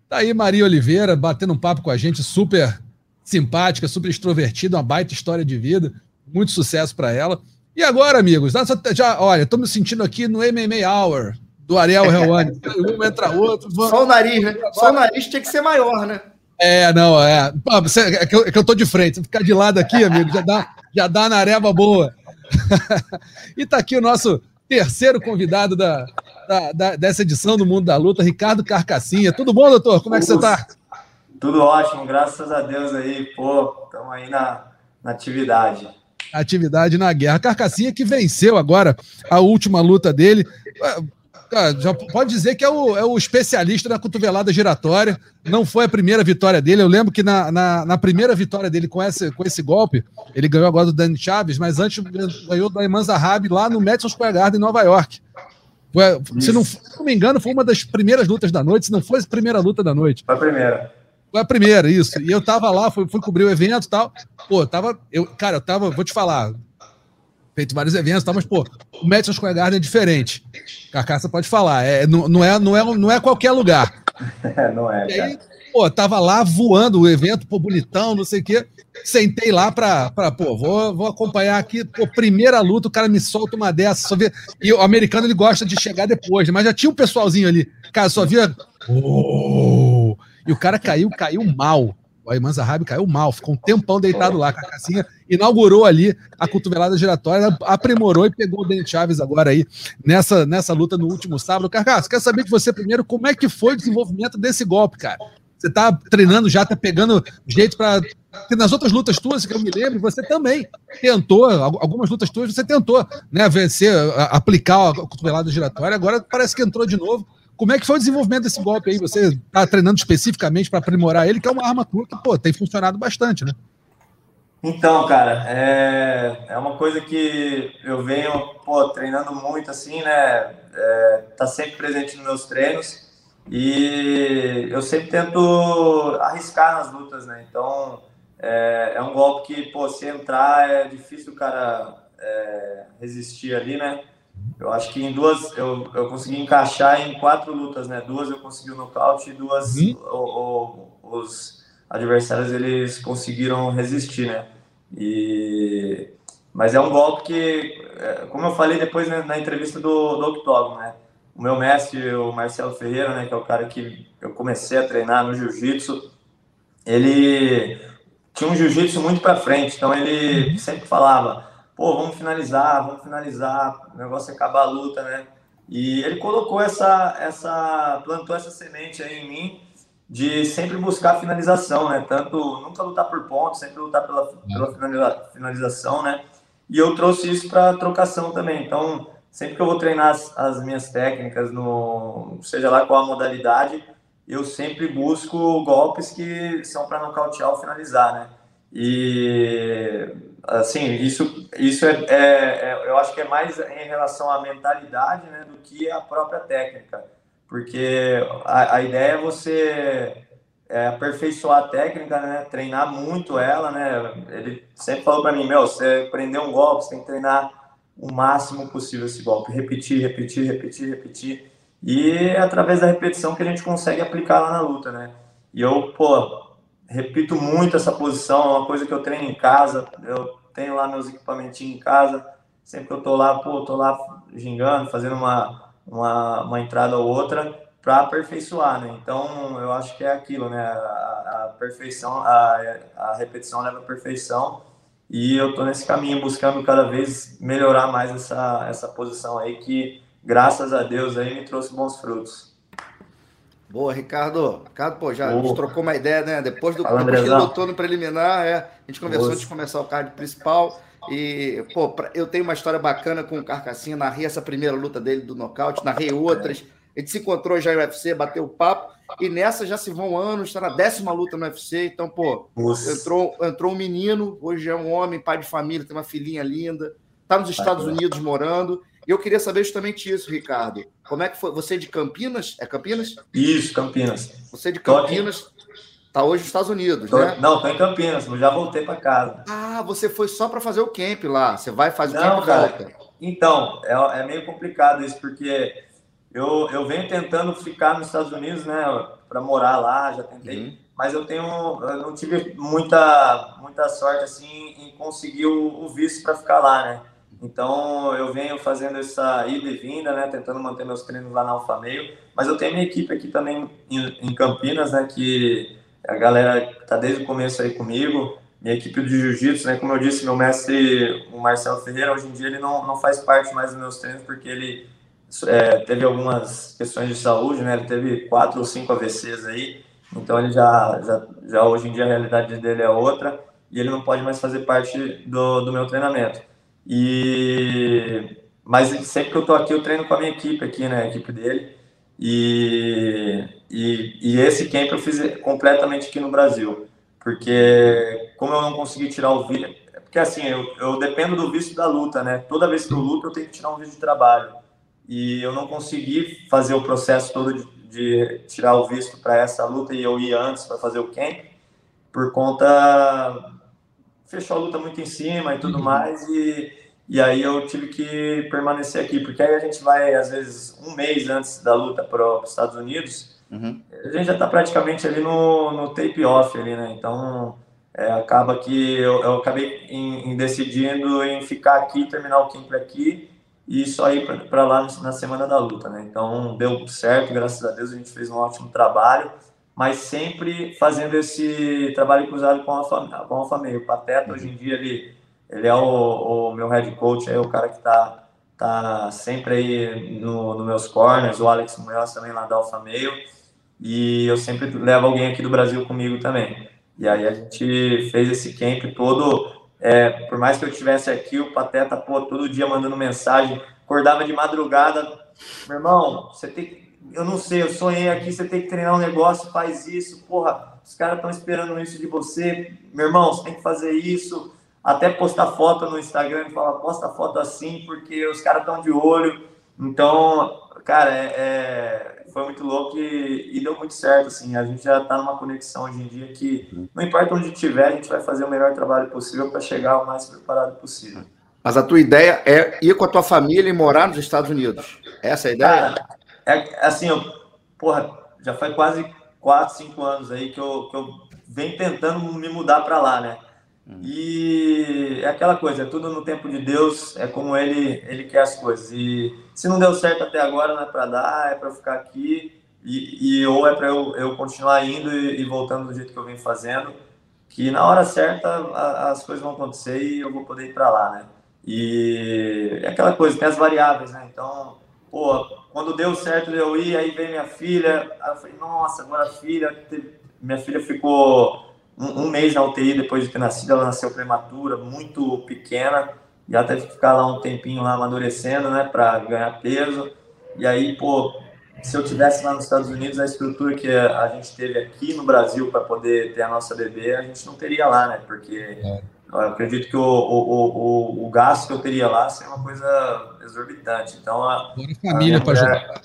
Tá aí Maria Oliveira batendo um papo com a gente, super simpática, super extrovertida, uma baita história de vida. Muito sucesso para ela. E agora, amigos, já, olha, tô me sentindo aqui no MMA Hour do Ariel Helwani. um entra outro. Só o nariz, né? Só o nariz tinha que ser maior, né? É, não, é. Pô, você, é, que eu, é que eu tô de frente. Se ficar de lado aqui, amigo, já dá, já dá na areva boa. e tá aqui o nosso terceiro convidado da, da, da, dessa edição do Mundo da Luta, Ricardo Carcassinha. Tudo bom, doutor? Como é que você tá? Tudo ótimo, graças a Deus aí, pô, estamos aí na, na atividade. Atividade na guerra. Carcassinha que venceu agora a última luta dele cara, já pode dizer que é o, é o especialista da cotovelada giratória. Não foi a primeira vitória dele. Eu lembro que na, na, na, primeira vitória dele com esse, com esse golpe, ele ganhou agora do Dani Chaves, mas antes ganhou do Ayman Zahabi lá no Madison Square Garden, em Nova York. Foi, se, não, se não me engano, foi uma das primeiras lutas da noite, se não foi a primeira luta da noite. Foi a primeira. Foi a primeira, isso. E eu tava lá, fui, fui cobrir o evento e tal. Pô, tava. Eu, cara, eu tava, vou te falar, feito vários eventos, tá, mas, pô, o Madison Square Garden é diferente. Carcaça pode falar, é, não, não, é, não, é, não é qualquer lugar. É, não é. E aí, pô, tava lá voando o evento, pô, bonitão, não sei o quê. Sentei lá pra, pra pô, vou, vou acompanhar aqui, pô, primeira luta, o cara me solta uma dessa, só vê. E o americano ele gosta de chegar depois, né? mas já tinha um pessoalzinho ali. Cara, só via. Oh! E o cara caiu, caiu mal. O Ayman Zahabi caiu mal, ficou um tempão deitado lá. A Cacacinha inaugurou ali a cotovelada giratória, aprimorou e pegou o Dente Chaves agora aí nessa, nessa luta no último sábado. Carcaço, quero saber de você primeiro como é que foi o desenvolvimento desse golpe, cara. Você tá treinando já, tá pegando jeito para nas outras lutas tuas, que eu me lembro, você também tentou, algumas lutas tuas, você tentou, né, vencer, aplicar a cotovelada giratória, agora parece que entrou de novo. Como é que foi o desenvolvimento desse golpe aí? Você está treinando especificamente para aprimorar ele, que é uma arma tua que, pô, tem funcionado bastante, né? Então, cara, é, é uma coisa que eu venho, pô, treinando muito, assim, né? É, tá sempre presente nos meus treinos e eu sempre tento arriscar nas lutas, né? Então, é, é um golpe que, pô, se entrar é difícil o cara é, resistir ali, né? Eu acho que em duas eu, eu consegui encaixar em quatro lutas, né? Duas eu consegui o nocaute e duas uhum. o, o, os adversários eles conseguiram resistir, né? E mas é um golpe que, é, como eu falei depois né, na entrevista do, do Octógono, né? O meu mestre, o Marcelo Ferreira, né, que é o cara que eu comecei a treinar no jiu-jitsu, ele tinha um jiu-jitsu muito para frente, então ele uhum. sempre falava pô, vamos finalizar, vamos finalizar, o negócio é acabar a luta, né? E ele colocou essa, essa, plantou essa semente aí em mim de sempre buscar finalização, né? Tanto nunca lutar por pontos, sempre lutar pela, pela finalização, né? E eu trouxe isso para trocação também. Então, sempre que eu vou treinar as, as, minhas técnicas, no, seja lá qual a modalidade, eu sempre busco golpes que são para nocautear ou finalizar, né? E assim, isso, isso é, é, é, eu acho que é mais em relação à mentalidade né, do que a própria técnica, porque a, a ideia é você é, aperfeiçoar a técnica, né? Treinar muito ela, né? Ele sempre falou para mim, meu, você aprender um golpe, você tem que treinar o máximo possível esse golpe, repetir, repetir, repetir, repetir. E é através da repetição que a gente consegue aplicar lá na luta, né? E eu, pô, repito muito essa posição, é uma coisa que eu treino em casa, eu tenho lá meus equipamentinhos em casa, sempre que eu tô lá, pô, tô lá gingando, fazendo uma, uma, uma entrada ou outra, para aperfeiçoar, né? Então, eu acho que é aquilo, né? A, a perfeição, a, a repetição leva à perfeição e eu tô nesse caminho buscando cada vez melhorar mais essa, essa posição aí que, graças a Deus, aí me trouxe bons frutos. Boa, Ricardo. Ricardo, pô, já Boa. trocou uma ideia, né? Depois do Fala, depois que lutou no preliminar, é, a gente conversou Boa. antes de começar o card principal. E, pô, eu tenho uma história bacana com o Carcassinha, narrei essa primeira luta dele do nocaute, narrei outras. A gente se encontrou já no UFC, bateu papo, e nessa já se vão anos, está na décima luta no UFC. Então, pô, entrou, entrou um menino, hoje é um homem, pai de família, tem uma filhinha linda, está nos Estados Unidos morando. E eu queria saber justamente isso, Ricardo. Como é que foi? Você é de Campinas? É Campinas? Isso, Campinas. Você é de Campinas. Tá hoje nos Estados Unidos, tô, né? Não, tô em Campinas, mas já voltei para casa. Ah, você foi só para fazer o camp lá. Você vai fazer o não, camp cara, volta. Então, é, é meio complicado isso, porque eu, eu venho tentando ficar nos Estados Unidos, né, para morar lá, já tentei, uhum. mas eu tenho, eu não tive muita, muita sorte assim em conseguir o, o visto para ficar lá, né? Então eu venho fazendo essa ida e vinda, né, tentando manter meus treinos lá na Alfa Meio, mas eu tenho minha equipe aqui também em, em Campinas, né, que a galera está desde o começo aí comigo, minha equipe de jiu-jitsu, né, como eu disse, meu mestre, o Marcelo Ferreira, hoje em dia ele não, não faz parte mais dos meus treinos porque ele é, teve algumas questões de saúde, né? Ele teve quatro ou cinco AVCs aí, então ele já, já, já hoje em dia a realidade dele é outra e ele não pode mais fazer parte do, do meu treinamento. E mas sempre que eu tô aqui eu treino com a minha equipe aqui, né? A equipe dele. E, e, e esse camp eu fiz completamente aqui no Brasil, porque como eu não consegui tirar o visto, porque assim eu, eu dependo do visto da luta, né? Toda vez que eu luto eu tenho que tirar um visto de trabalho e eu não consegui fazer o processo todo de, de tirar o visto para essa luta e eu ia antes para fazer o camp por conta fechou a luta muito em cima e tudo uhum. mais e, e aí eu tive que permanecer aqui porque aí a gente vai às vezes um mês antes da luta para os Estados Unidos uhum. a gente já está praticamente ali no, no tape off ali né então é, acaba que eu, eu acabei em, em decidindo em ficar aqui terminar o camp aqui e só ir para lá na semana da luta, né? Então deu certo, graças a Deus a gente fez um ótimo trabalho, mas sempre fazendo esse trabalho cruzado com a família, com a família. O Pateta hoje em dia ele ele é o, o meu head coach, é o cara que tá tá sempre aí no, no meus corners, o Alex Munhoz também lá da Alfa Meio, e eu sempre levo alguém aqui do Brasil comigo também. E aí a gente fez esse camp todo é, por mais que eu estivesse aqui, o Pateta, pô, todo dia mandando mensagem, acordava de madrugada. Meu irmão, você tem que. Eu não sei, eu sonhei aqui, você tem que treinar um negócio, faz isso, porra, os caras estão esperando isso de você. Meu irmão, você tem que fazer isso. Até postar foto no Instagram e falar, posta foto assim, porque os caras estão de olho. Então, cara, é, é foi muito louco e, e, deu muito certo, assim, a gente já está numa conexão hoje em dia que não importa onde estiver, a gente vai fazer o melhor trabalho possível para chegar o mais preparado possível. Mas a tua ideia é ir com a tua família e morar nos Estados Unidos? Essa é a ideia? Cara, é assim, eu, porra, já faz quase 4, 5 anos aí que eu, que eu venho tentando me mudar para lá, né? Hum. E é aquela coisa, é tudo no tempo de Deus, é como ele, ele quer as coisas. E se não deu certo até agora, não é para dar, é para ficar aqui, e, e, ou é para eu, eu continuar indo e, e, voltando do jeito que eu venho fazendo, que na hora certa a, as coisas vão acontecer e eu vou poder ir para lá, né? E é aquela coisa, tem as variáveis, né? Então, pô, quando deu certo eu ir, aí veio minha filha, eu falei, nossa, agora a filha, minha filha ficou um, um, mês na UTI depois de ter nascido, ela nasceu prematura, muito pequena, já teve que ficar lá um tempinho lá amadurecendo, né, para ganhar peso. E aí, pô, se eu tivesse lá nos Estados Unidos, a estrutura que a gente teve aqui no Brasil para poder ter a nossa bebê, a gente não teria lá, né? Porque é. eu acredito que o, o, o, o, gasto que eu teria lá seria uma coisa exorbitante. Então, a, família para ajudar.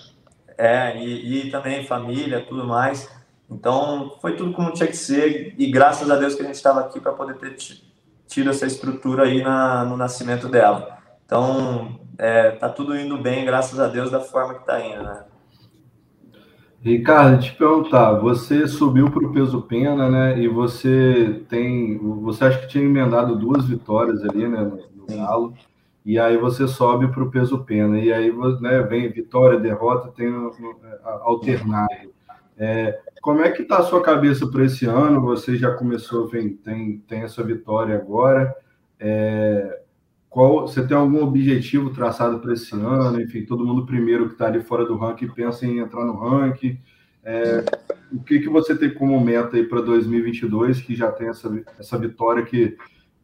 É, e, e também família, tudo mais. Então, foi tudo como tinha que ser, e graças a Deus que a gente estava aqui para poder ter tido essa estrutura aí na, no nascimento dela. Então, é, tá tudo indo bem, graças a Deus, da forma que está indo, né? Ricardo, te perguntar, você subiu para o peso pena, né? E você tem, você acha que tinha emendado duas vitórias ali, né, no, Galo, e aí você sobe para o peso pena, e aí né, vem vitória, derrota, tem alternado. É, como é que está a sua cabeça para esse ano? Você já começou, vem, tem, tem essa vitória agora. É, qual, você tem algum objetivo traçado para esse ano? Enfim, todo mundo primeiro que está ali fora do ranking pensa em entrar no ranking. É, o que, que você tem como meta aí para 2022, que já tem essa, essa vitória que,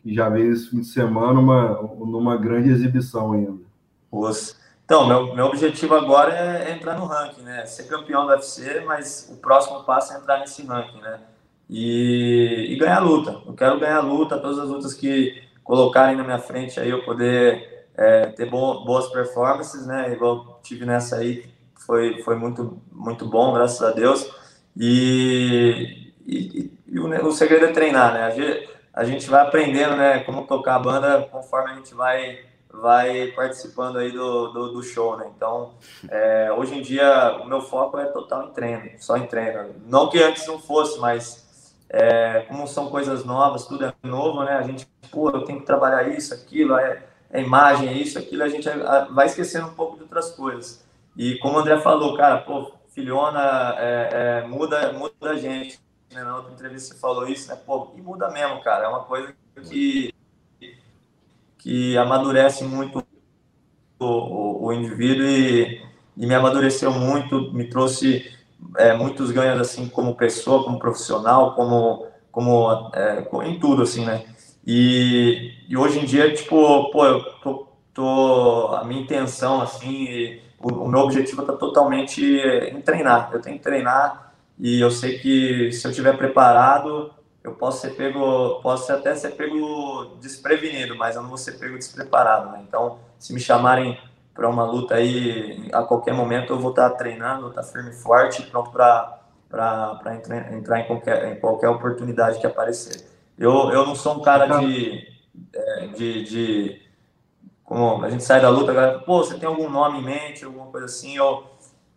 que já vem esse fim de semana uma, numa grande exibição ainda? Os... Então, meu, meu objetivo agora é entrar no ranking, né? Ser campeão do UFC, mas o próximo passo é entrar nesse ranking, né? E, e ganhar luta. Eu quero ganhar luta, todas as lutas que colocarem na minha frente aí eu poder é, ter boas performances, né? Igual tive nessa aí, foi, foi muito, muito bom, graças a Deus. E, e, e o, o, segredo é treinar, né? A gente, a gente vai aprendendo, né? Como tocar a banda conforme a gente vai vai participando aí do, do, do show, né? Então, é, hoje em dia, o meu foco é total em treino, só em treino. Não que antes não fosse, mas é, como são coisas novas, tudo é novo, né? A gente, pô, eu tenho que trabalhar isso, aquilo, é, é imagem, é isso, aquilo, a gente vai esquecendo um pouco de outras coisas. E como o André falou, cara, pô, filhona é, é, muda, muda a gente. Né? Na outra entrevista você falou isso, né? Pô, e muda mesmo, cara. É uma coisa que, que amadurece muito o, o, o indivíduo e, e me amadureceu muito, me trouxe é, muitos ganhos assim como pessoa, como profissional, como como é, em tudo assim, né? E, e hoje em dia, tipo, pô, eu tô, tô a minha intenção assim, o, o, meu objetivo está totalmente em treinar. Eu tenho que treinar e eu sei que se eu estiver preparado, eu posso ser pego, posso até ser pego desprevenido, mas eu não vou ser pego despreparado, né? Então, se me chamarem para uma luta aí, a qualquer momento eu vou estar tá treinando, estar tá firme e forte, pronto para entrar, entrar em, qualquer, em qualquer oportunidade que aparecer. Eu, eu não sou um cara de, é, de, de como a gente sai da luta, galera, pô, você tem algum nome em mente, alguma coisa assim, eu,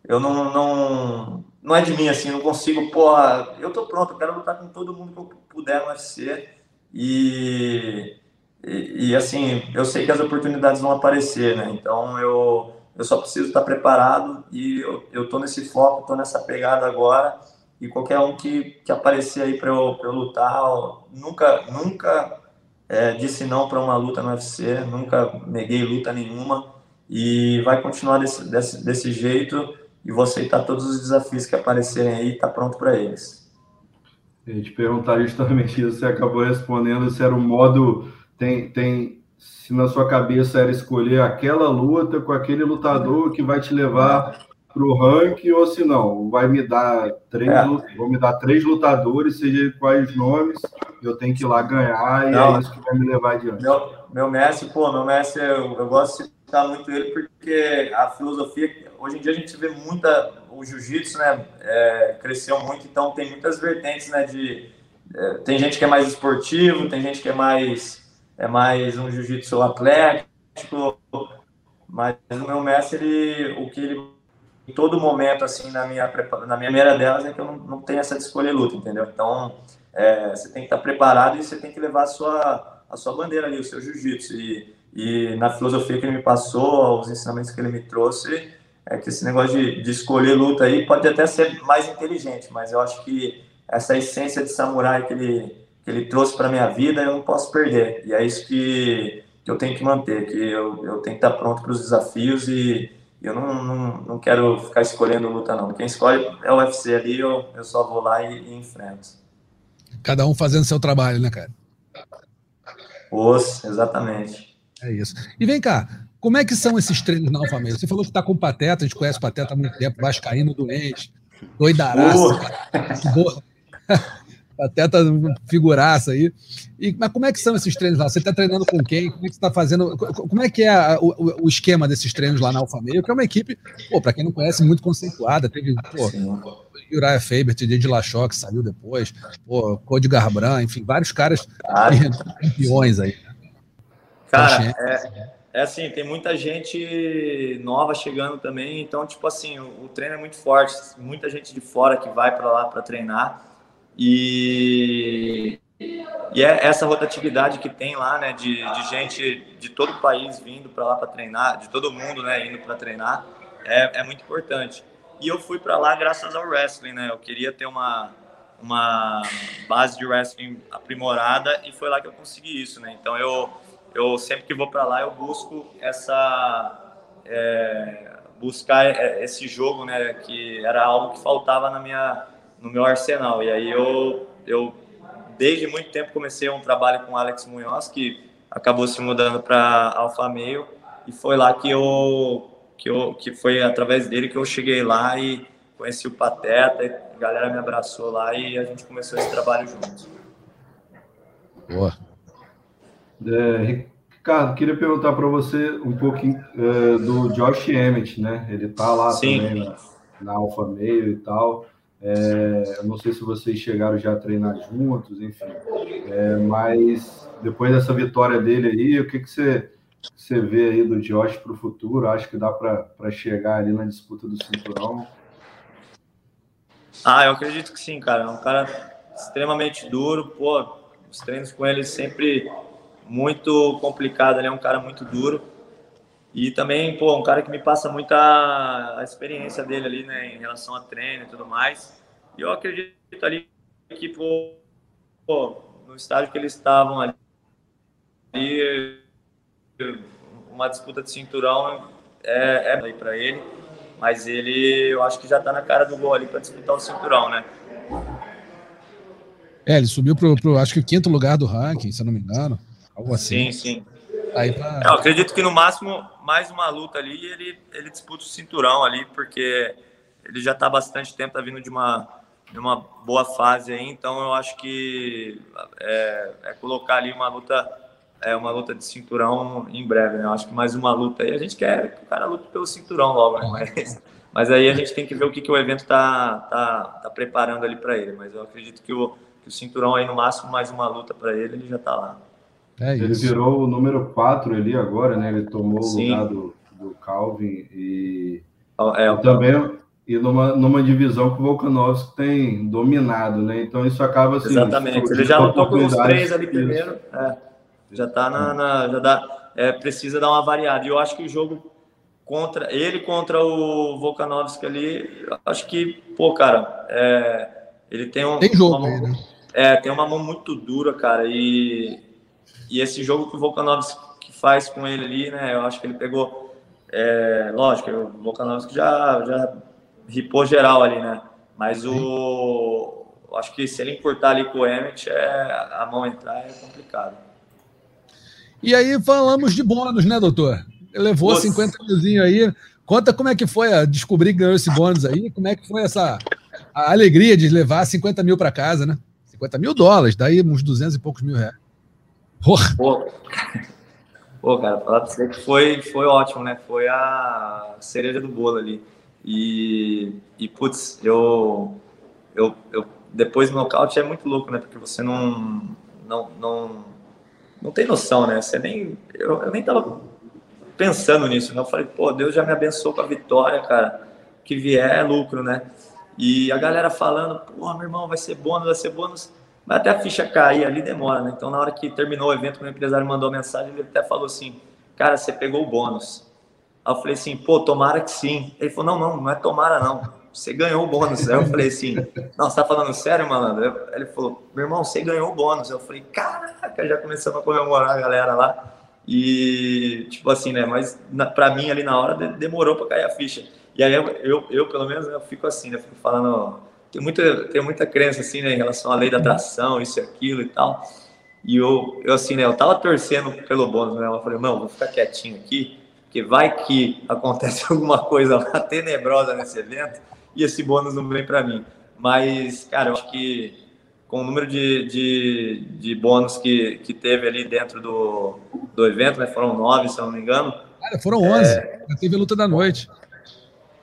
eu não, não, não é de mim, assim, não consigo, pô, eu tô pronto, eu quero lutar com todo mundo que eu puder no UFC e e, e, assim, eu sei que as oportunidades vão aparecer, né? Então eu, eu só preciso estar preparado e eu, eu tô nesse foco, tô nessa pegada agora. E qualquer um que, que aparecer aí para eu, eu lutar, nunca, nunca é, disse não para uma luta no UFC, nunca neguei luta nenhuma. E vai continuar desse, desse, desse jeito e vou aceitar todos os desafios que aparecerem aí tá pronto para eles. Eu ia te perguntar justamente isso, você acabou respondendo se era o modo tem, tem se na sua cabeça era escolher aquela luta com aquele lutador que vai te levar para o ranking, ou se não, vai me dar três, é. vou me dar três lutadores, seja quais nomes, eu tenho que ir lá ganhar, e não, é isso que vai me levar adiante. Meu, meu mestre, pô, meu mestre, eu, eu gosto de citar muito ele, porque a filosofia, hoje em dia a gente vê muita, o jiu-jitsu, né, é, cresceu muito, então tem muitas vertentes, né, de, é, tem gente que é mais esportivo, tem gente que é mais é mais um jiu-jitsu atlético, mas o meu mestre, ele, o que ele, em todo momento, assim, na minha, na minha primeira delas, é que eu não, não tenho essa de escolher luta, entendeu? Então, é, você tem que estar preparado e você tem que levar a sua, a sua bandeira ali, o seu jiu-jitsu. E, e na filosofia que ele me passou, os ensinamentos que ele me trouxe, é que esse negócio de, de escolher luta aí pode até ser mais inteligente, mas eu acho que essa essência de samurai que ele, que ele trouxe para minha vida, eu não posso perder. E é isso que, que eu tenho que manter, que eu, eu tenho que estar pronto para os desafios e eu não, não, não quero ficar escolhendo luta, não. Quem escolhe é o UFC ali, eu, eu só vou lá e, e enfrento. Cada um fazendo seu trabalho, né, cara? Os, exatamente. É isso. E vem cá, como é que são esses treinos na Alfa Você falou que está com o Pateta, a gente conhece o Pateta há muito tempo, vascaíno doente, doidaraço. Uh. Pateta figuraça aí. E, mas como é que são esses treinos lá? Você está treinando com quem? Como é que você está fazendo? Como é que é a, o, o, esquema desses treinos lá na Alfa Meio? Que é uma equipe, pô, para quem não conhece, muito conceituada. Teve, pô, Uriah Faber, TJ de Lachó, que saiu depois, pô, Cody Garbrandt, enfim, vários caras campeões aí. Cara, é, é assim, tem muita gente nova chegando também, então, tipo assim, o, o treino é muito forte, muita gente de fora que vai para lá para treinar. E, e é essa rotatividade que tem lá, né, de, de gente de todo o país vindo para lá para treinar, de todo mundo, né, indo para treinar, é, é muito importante. E eu fui para lá graças ao wrestling, né? Eu queria ter uma uma base de wrestling aprimorada e foi lá que eu consegui isso, né? Então eu eu sempre que vou para lá eu busco essa é, buscar é, esse jogo, né? Que era algo que faltava na minha no meu arsenal. E aí eu, eu desde muito tempo comecei um trabalho com Alex Munhoz, que acabou se mudando para Alfa Meio, e foi lá que eu, que eu que foi através dele que eu cheguei lá e conheci o Pateta, a galera me abraçou lá e a gente começou esse trabalho juntos. Boa. É, Ricardo, queria perguntar para você um pouquinho é, do Josh Emmett, né? Ele tá lá Sim. também na, na Alfa Meio e tal. É, eu não sei se vocês chegaram já a treinar juntos, enfim. É, mas depois dessa vitória dele aí, o que, que você, você vê aí do Josh para o futuro? Acho que dá para chegar ali na disputa do cinturão. Ah, eu acredito que sim, cara. É um cara extremamente duro. Pô, os treinos com ele sempre muito complicado. Ele é um cara muito duro. E também, pô, um cara que me passa muita a experiência dele ali, né, em relação a treino e tudo mais. E eu acredito ali que, pô, pô no estágio que eles estavam ali, uma disputa de cinturão é, é para ele, mas ele, eu acho que já tá na cara do gol ali para disputar o cinturão, né? É, ele subiu pro, pro, acho que o quinto lugar do ranking, se eu não me engano, algo assim. Sim, sim. Aí pra... Eu acredito que no máximo mais uma luta ali e ele, ele disputa o cinturão ali, porque ele já está bastante tempo, tá vindo de uma, de uma boa fase aí, então eu acho que é, é colocar ali uma luta é uma luta de cinturão em breve, né? Eu acho que mais uma luta aí. A gente quer que o cara lute pelo cinturão logo, né? Mas, mas aí a gente tem que ver o que, que o evento tá, tá, tá preparando ali para ele. Mas eu acredito que o, que o cinturão aí, no máximo, mais uma luta para ele, ele já tá lá. É ele virou o número 4 ali agora, né? Ele tomou Sim. o lugar do, do Calvin e, é, e também e numa, numa divisão que o Volkanovski tem dominado, né? Então isso acaba assim. Exatamente. Ele já lutou com os três ali primeiro. É, já tá na. na já dá, é, precisa dar uma variada. E eu acho que o jogo contra ele contra o Volkanovski ali, acho que, pô, cara, é, ele tem um. Tem jogo uma, aí, né? É, tem uma mão muito dura, cara. E e esse jogo que o Volkanovski faz com ele ali, né? Eu acho que ele pegou. É, lógico, o Volkanovski já, já ripou geral ali, né? Mas o. Acho que se ele encurtar ali com o Emmett, é, a mão entrar é complicado. E aí falamos de bônus, né, doutor? Ele levou Nossa. 50 milzinho aí. Conta como é que foi a descobrir que ganhou esse bônus aí, como é que foi essa a alegria de levar 50 mil para casa, né? 50 mil dólares, daí uns 200 e poucos mil reais. Porra. Pô, Pô cara, falar pra você que foi, foi ótimo, né? Foi a cereja do bolo ali. E, e putz, eu, eu, eu depois do nocaute é muito louco, né? Porque você não, não, não, não tem noção, né? Você nem, eu, eu nem tava pensando nisso, né? Eu falei, pô, Deus já me abençoou com a vitória, cara. Que vier é lucro, né? E a galera falando, pô, meu irmão, vai ser bônus, vai ser bônus. Mas até a ficha cair ali demora, né? Então, na hora que terminou o evento, o empresário mandou mensagem, ele até falou assim: Cara, você pegou o bônus. Aí eu falei assim: Pô, tomara que sim. Ele falou: Não, não, não é tomara, não. Você ganhou o bônus. Aí eu falei assim: Não, você tá falando sério, malandro? Ele falou: Meu irmão, você ganhou o bônus. Eu falei: Caraca, já começamos a comemorar a galera lá. E, tipo assim, né? Mas na, pra mim ali na hora demorou pra cair a ficha. E aí eu, eu, eu pelo menos, eu fico assim, né? Fico falando tem muita, tem muita crença assim, né, em relação à lei da atração, isso e aquilo e tal. E eu, eu assim, né, eu tava torcendo pelo bônus, né? Eu falei, não, vou ficar quietinho aqui, porque vai que acontece alguma coisa lá tenebrosa nesse evento e esse bônus não vem para mim. Mas, cara, eu acho que com o número de, de, de bônus que, que teve ali dentro do, do evento, né? Foram nove, se eu não me engano. Cara, foram onze. É... Teve a luta da noite.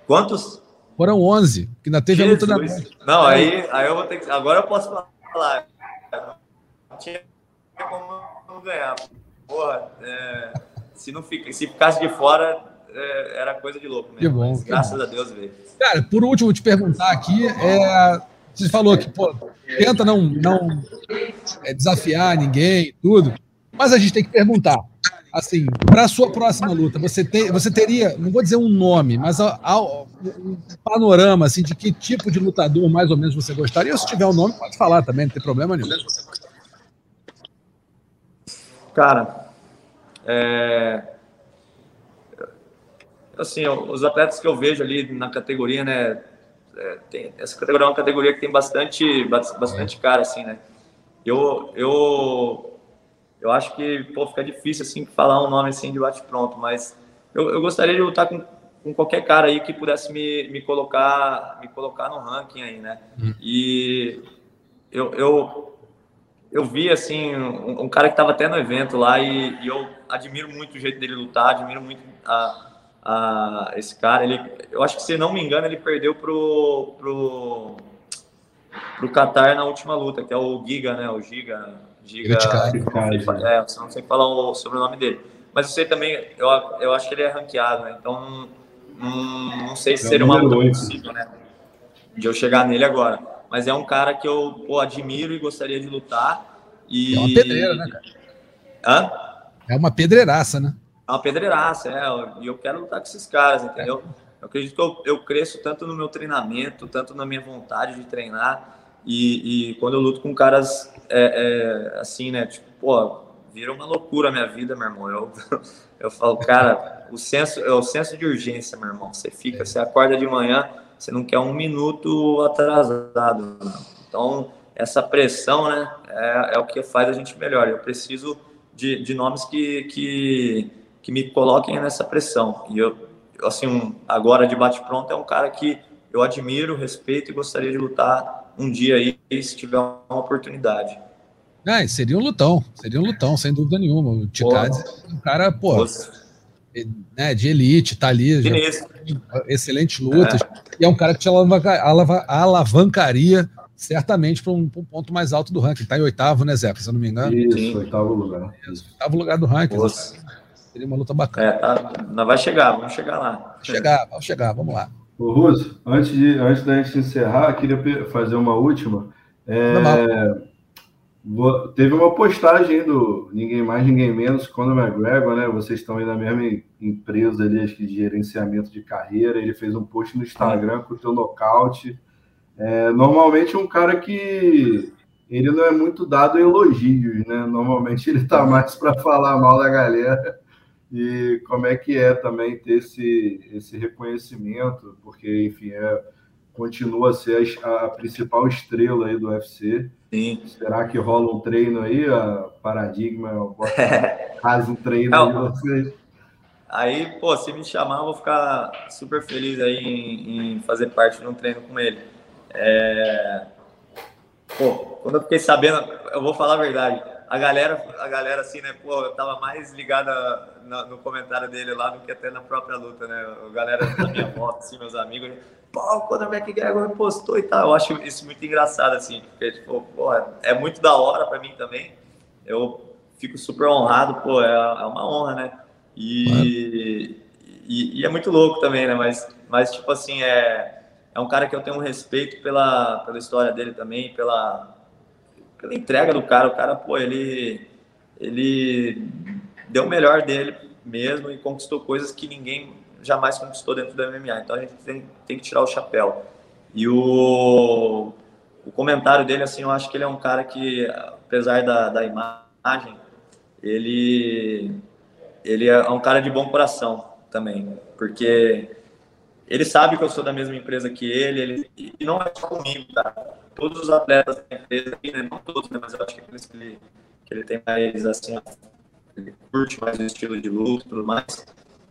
Quantos? Foram onze, que ainda teve Jesus. a luta da. Não, aí, aí eu vou ter que. Agora eu posso falar. Não tinha como ganhar. Porra, é, se, não fica, se ficasse de fora, é, era coisa de louco mesmo. Que bom, que graças bom. a Deus veio. Cara, por último, te perguntar aqui, é, você falou que pô, tenta não, não é, desafiar ninguém, tudo, mas a gente tem que perguntar. Assim, para a sua próxima luta, você, tem, você teria, não vou dizer um nome, mas a, a, um panorama assim, de que tipo de lutador mais ou menos você gostaria? Ou se tiver um nome, pode falar também, não tem problema nenhum. Cara, é, assim, os atletas que eu vejo ali na categoria, né, é, tem, essa categoria é uma categoria que tem bastante, bastante cara, assim, né? Eu, eu, eu acho que, pô, fica difícil, assim, falar um nome, assim, de bate-pronto, mas eu, eu gostaria de lutar com, com qualquer cara aí que pudesse me, me colocar me colocar no ranking aí, né? Hum. E eu, eu, eu vi, assim, um, um cara que estava até no evento lá e, e, eu admiro muito o jeito dele lutar, admiro muito a a, esse cara. Ele, eu acho que, se não me engano, ele perdeu pro, pro, pro Qatar na última luta, que é o Giga, né? O Giga. Giga é, você não sei falar o sobrenome dele. Mas eu sei também, eu, eu acho que ele é ranqueado, né? Então não, não sei se é seria uma luta possível, né? De eu chegar nele agora. Mas é um cara que eu pô, admiro e gostaria de lutar. E... É uma pedreira, né, cara? Hã? É uma pedreiraça, né? É uma pedreiraça, é. E eu quero lutar com esses caras, entendeu? Eu acredito que eu, eu cresço tanto no meu treinamento, tanto na minha vontade de treinar. E, e quando eu luto com caras é, é, assim, né? Tipo, pô, vira uma loucura a minha vida, meu irmão. Eu, eu falo, cara, o senso, é o senso de urgência, meu irmão. Você fica, você acorda de manhã, você não quer um minuto atrasado. Então, essa pressão, né, é, é o que faz a gente melhor. Eu preciso de, de nomes que, que que me coloquem nessa pressão. E eu, assim, um, agora de bate-pronto, é um cara que eu admiro, respeito e gostaria de lutar um dia aí, se tiver uma oportunidade. É, seria um lutão, seria um lutão, sem dúvida nenhuma. O Ticades é um cara, pô, né, de elite, tá ali, já, excelentes lutas, é. e é um cara que te alavanca, alavancaria certamente para um, um, ponto mais alto do ranking. Tá em oitavo, né, Zé? Se eu não me engano. Isso, Sim. oitavo lugar. Isso, oitavo lugar do ranking. Seria uma luta bacana. É, tá, nós vai chegar, vamos chegar lá. Chegar, vamos chegar, vamos lá. Ô, Russo, antes, de, antes da gente encerrar, queria fazer uma última. É, teve uma postagem do ninguém mais, ninguém menos, Conor McGregor, né? Vocês estão aí na mesma empresa ali, acho que de gerenciamento de carreira. Ele fez um post no Instagram com o teu nocaute. É, normalmente um cara que ele não é muito dado a elogios, né? Normalmente ele tá mais para falar mal da galera e como é que é também ter esse, esse reconhecimento, porque, enfim, é, continua a ser a, a principal estrela aí do UFC. Sim. Será que rola um treino aí, a Paradigma, faz um treino Não, aí Aí, pô, se me chamar, eu vou ficar super feliz aí em, em fazer parte de um treino com ele. É... Pô, quando eu fiquei sabendo, eu vou falar a verdade, a galera, a galera assim, né, pô, eu tava mais ligada no, comentário dele lá do que até na própria luta, né? A galera da minha volta, assim, meus amigos, pô, quando o McGregor postou e tal, eu acho isso muito engraçado, assim, porque, tipo, pô, é muito da hora pra mim também. Eu fico super honrado, pô, é, é uma honra, né? E, e, e, é muito louco também, né? Mas, mas tipo assim, é, é um cara que eu tenho um respeito pela, pela história dele também, pela pela entrega do cara. O cara, pô, ele, ele deu o melhor dele mesmo e conquistou coisas que ninguém jamais conquistou dentro do MMA. Então a gente tem, tem que tirar o chapéu. E o, o comentário dele, assim, eu acho que ele é um cara que, apesar da, da imagem, ele, ele é um cara de bom coração também, porque ele sabe que eu sou da mesma empresa que ele, ele e não é só comigo, cara todos os atletas da empresa né? não todos, né? mas eu acho que é que ele, que ele tem mais, assim, ele curte mais o estilo de luta e tudo mais,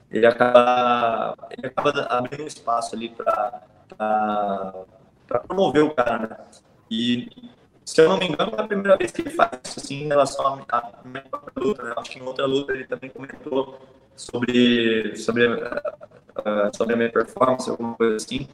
ele acaba, ele acaba abrindo um espaço ali para promover o cara, né? E se eu não me engano, é a primeira vez que ele faz isso assim, em relação à minha própria luta. Né? Acho que em outra luta ele também comentou sobre, sobre, uh, sobre a minha performance, alguma coisa assim.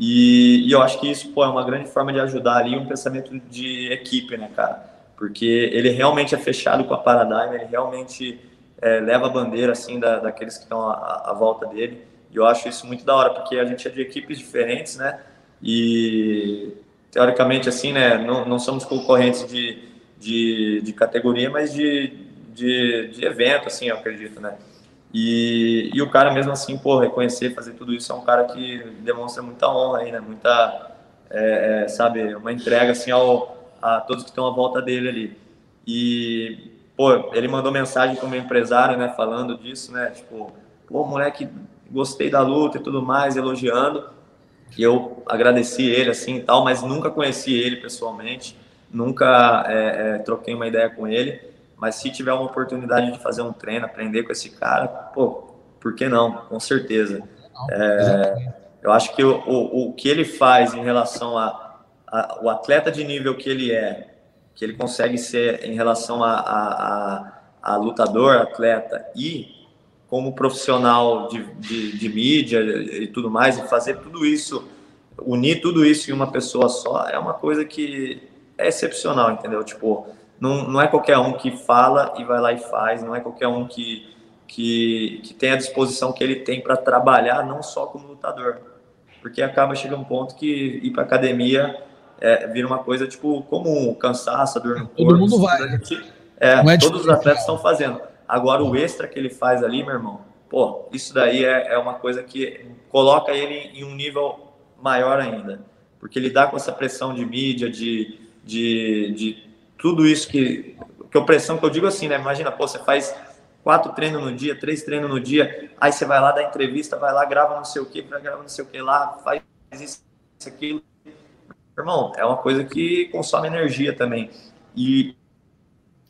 E, e, eu acho que isso pô, é uma grande forma de ajudar ali um pensamento de equipe, né, cara? Porque ele realmente é fechado com a Paradigm, ele realmente é, leva a bandeira assim da, daqueles que estão à, volta dele. E eu acho isso muito da hora, porque a gente é de equipes diferentes, né? E teoricamente, assim, né? Não, não somos concorrentes de, de, de categoria, mas de, de, de evento, assim, eu acredito, né? E, e o cara, mesmo assim, pô, reconhecer, fazer tudo isso, é um cara que demonstra muita honra aí, né? Muita, é, é, sabe, uma entrega, assim, ao, a todos que estão à volta dele ali. E, pô, ele mandou mensagem como empresário, né? Falando disso, né? Tipo, pô, moleque, gostei da luta e tudo mais, elogiando. E eu agradeci ele, assim, e tal, mas nunca conheci ele pessoalmente, nunca é, é, troquei uma ideia com ele. Mas se tiver uma oportunidade de fazer um treino, aprender com esse cara, pô, por que não? Com certeza. É, eu acho que o, o, o, que ele faz em relação a, a, o atleta de nível que ele é, que ele consegue ser em relação a, a, a, lutador, atleta e como profissional de, de, de, mídia e tudo mais, e fazer tudo isso, unir tudo isso em uma pessoa só, é uma coisa que é excepcional, entendeu? Tipo, não, não é qualquer um que fala e vai lá e faz, não é qualquer um que, que, que tem a disposição que ele tem para trabalhar, não só como lutador. Porque acaba chegando um ponto que ir para academia é, vira uma coisa tipo comum, cansaço, dor no corpo. Todo mundo vai. É, é todos os atletas estão fazendo. Agora, o extra que ele faz ali, meu irmão, pô, isso daí é, é uma coisa que coloca ele em um nível maior ainda. Porque ele dá com essa pressão de mídia, de, de, de tudo isso que, que opressão que eu digo assim, né? Imagina, pô, você faz quatro treinos no dia, três treinos no dia, aí você vai lá dar entrevista, vai lá, grava não sei o que, grava não sei o que lá, faz isso, isso, aquilo. Irmão, é uma coisa que consome energia também. E,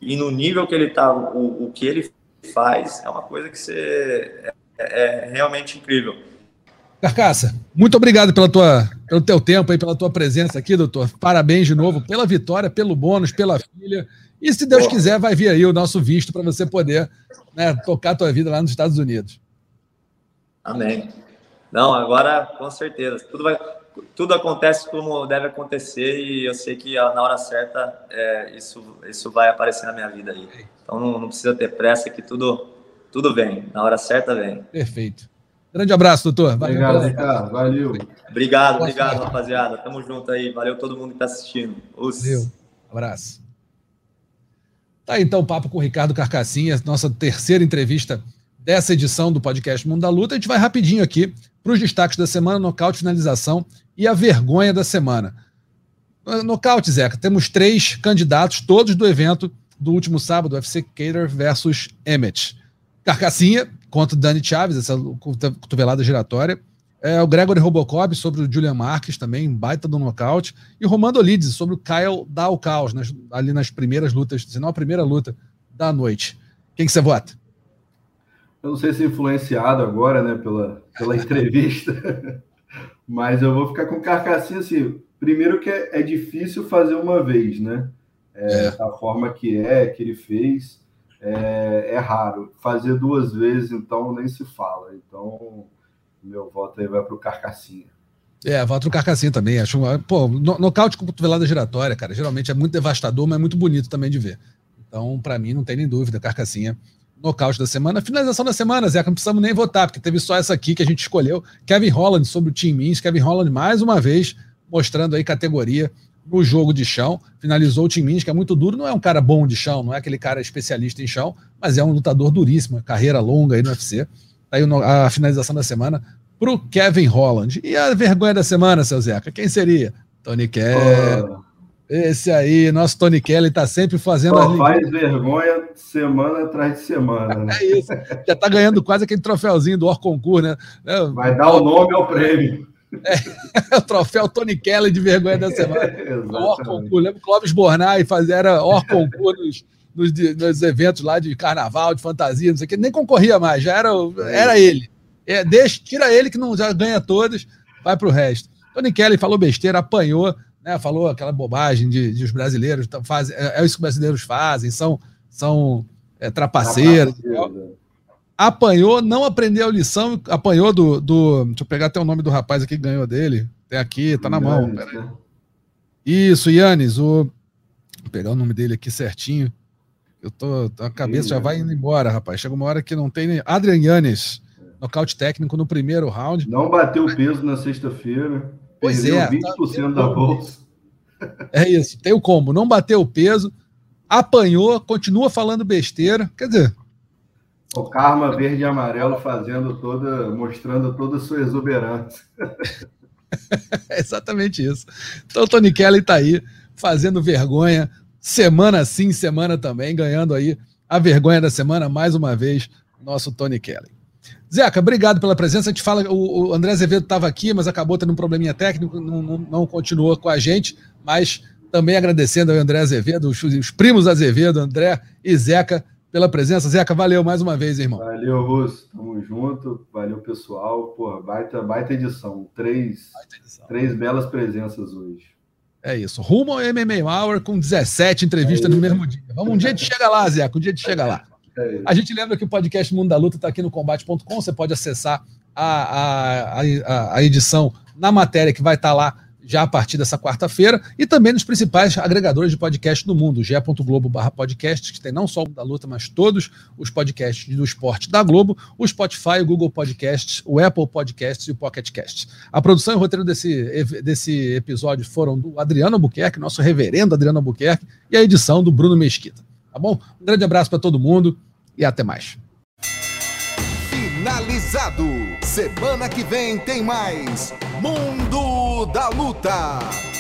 e no nível que ele tá, o, o que ele faz, é uma coisa que você é, é realmente incrível. Carcaça, muito obrigado pela tua, pelo teu tempo e pela tua presença aqui, doutor. Parabéns de novo pela vitória, pelo bônus, pela filha. E se Deus quiser, vai vir aí o nosso visto para você poder né, tocar a tua vida lá nos Estados Unidos. Amém. Não, agora com certeza. Tudo, vai, tudo acontece como deve acontecer e eu sei que na hora certa é, isso, isso vai aparecer na minha vida aí. Então não, não precisa ter pressa que tudo, tudo vem. Na hora certa vem. Perfeito. Grande abraço, doutor. Valeu, obrigado, Ricardo. Valeu. Obrigado, obrigado, rapaziada. Tamo junto aí. Valeu todo mundo que tá assistindo. Os... Valeu. Abraço. Tá então o papo com o Ricardo Carcassinha, nossa terceira entrevista dessa edição do podcast Mundo da Luta. A gente vai rapidinho aqui para os destaques da semana, nocaute, finalização e a vergonha da semana. Nocaute, Zeca, temos três candidatos, todos do evento do último sábado, UFC Cater versus Emmett. Carcassinha, contra o Dani Chaves, essa cotovelada giratória. É, o Gregory Robocop sobre o Julian Marques também, baita do nocaute. E o Romando Olides sobre o Kyle Dalcaus, nas, ali nas primeiras lutas, se não a primeira luta da noite. Quem que você vota? Eu não sei se influenciado agora, né, pela, pela entrevista, mas eu vou ficar com carcassinha assim. Primeiro que é, é difícil fazer uma vez, né? É, é. A forma que é, que ele fez é, é, raro. Fazer duas vezes, então, nem se fala. Então, meu voto aí vai para o Carcassinha. É, voto no Carcassinha também. Acho, pô, nocaute com cotovelada giratória, cara, geralmente é muito devastador, mas é muito bonito também de ver. Então, para mim, não tem nem dúvida, Carcassinha. Nocaute da semana. Finalização da semana, Zé, não precisamos nem votar, porque teve só essa aqui que a gente escolheu. Kevin Holland sobre o Team Means. Kevin Holland, mais uma vez, mostrando aí categoria no jogo de chão. Finalizou o Tim Minis, que é muito duro. Não é um cara bom de chão, não é aquele cara especialista em chão, mas é um lutador duríssimo, carreira longa aí no UFC. Tá aí a finalização da semana para o Kevin Holland. E a vergonha da semana, seu Zeca? Quem seria? Tony Kelly. Oh. Esse aí, nosso Tony Kelly tá sempre fazendo. Oh, faz vergonha semana atrás de semana. Né? é isso. Já tá ganhando quase aquele troféuzinho do Orconcur, né? Vai dar o nome ao prêmio. É, o troféu Tony Kelly de vergonha da semana. Orconcur, lembra que o Clóvis Bornai fazia, era Orconcur nos, nos, nos, eventos lá de carnaval, de fantasia, não sei o que, nem concorria mais, já era, era ele. É, deixa, tira ele que não já ganha todas, vai pro resto. Tony Kelly falou besteira, apanhou, né, falou aquela bobagem de, de os brasileiros fazem, é, é, isso que os brasileiros fazem, são, são é, trapaceiros. Apanhou, não aprendeu a lição, apanhou do, do. Deixa eu pegar até o nome do rapaz aqui que ganhou dele. Tem aqui, tá na mão. Né? Isso, Yannis, o. Vou pegar o nome dele aqui certinho. Eu tô. A cabeça já vai indo embora, rapaz. Chega uma hora que não tem nem. Adrian Yannis, nocaute técnico no primeiro round. Não bateu peso na sexta-feira. Pois Perdeu é. 20% tá... da bolsa. É isso, tem o combo. Não bateu o peso, apanhou, continua falando besteira. Quer dizer. O karma verde e amarelo fazendo toda, mostrando toda a sua exuberância. exatamente isso. Então, o Tony Kelly está aí, fazendo vergonha, semana sim, semana também, ganhando aí a vergonha da semana mais uma vez, nosso Tony Kelly. Zeca, obrigado pela presença. A gente fala, o, o André Azevedo estava aqui, mas acabou tendo um probleminha técnico, não, não, não, continuou com a gente, mas também agradecendo ao André Azevedo, os, os, primos Azevedo, André e Zeca, pela presença. Zeca, valeu mais uma vez, irmão. Valeu, Russo. Tamo junto. Valeu, pessoal. Pô, baita, baita edição. Três, baita edição. três belas presenças hoje. É isso. Rumo ao MMA Hour com 17 entrevistas é no mesmo dia. Vamos, um dia de chega lá, Zeca. Um dia de chega lá. É a gente lembra que o podcast Mundo da Luta está aqui no combate.com. Você pode acessar a, a, a, a, edição na matéria que vai estar tá lá já a partir dessa quarta-feira e também nos principais agregadores de podcast do mundo, ge.globo podcast, que tem não só o da luta, mas todos os podcasts do esporte da Globo, o Spotify, o Google Podcasts, o Apple Podcasts e o Pocket Casts. A produção e o roteiro desse, desse episódio foram do Adriano Albuquerque, nosso reverendo Adriano Albuquerque, e a edição do Bruno Mesquita. Tá bom? Um grande abraço para todo mundo e até mais. Finalizado. Semana que vem tem mais Mundo da Luta.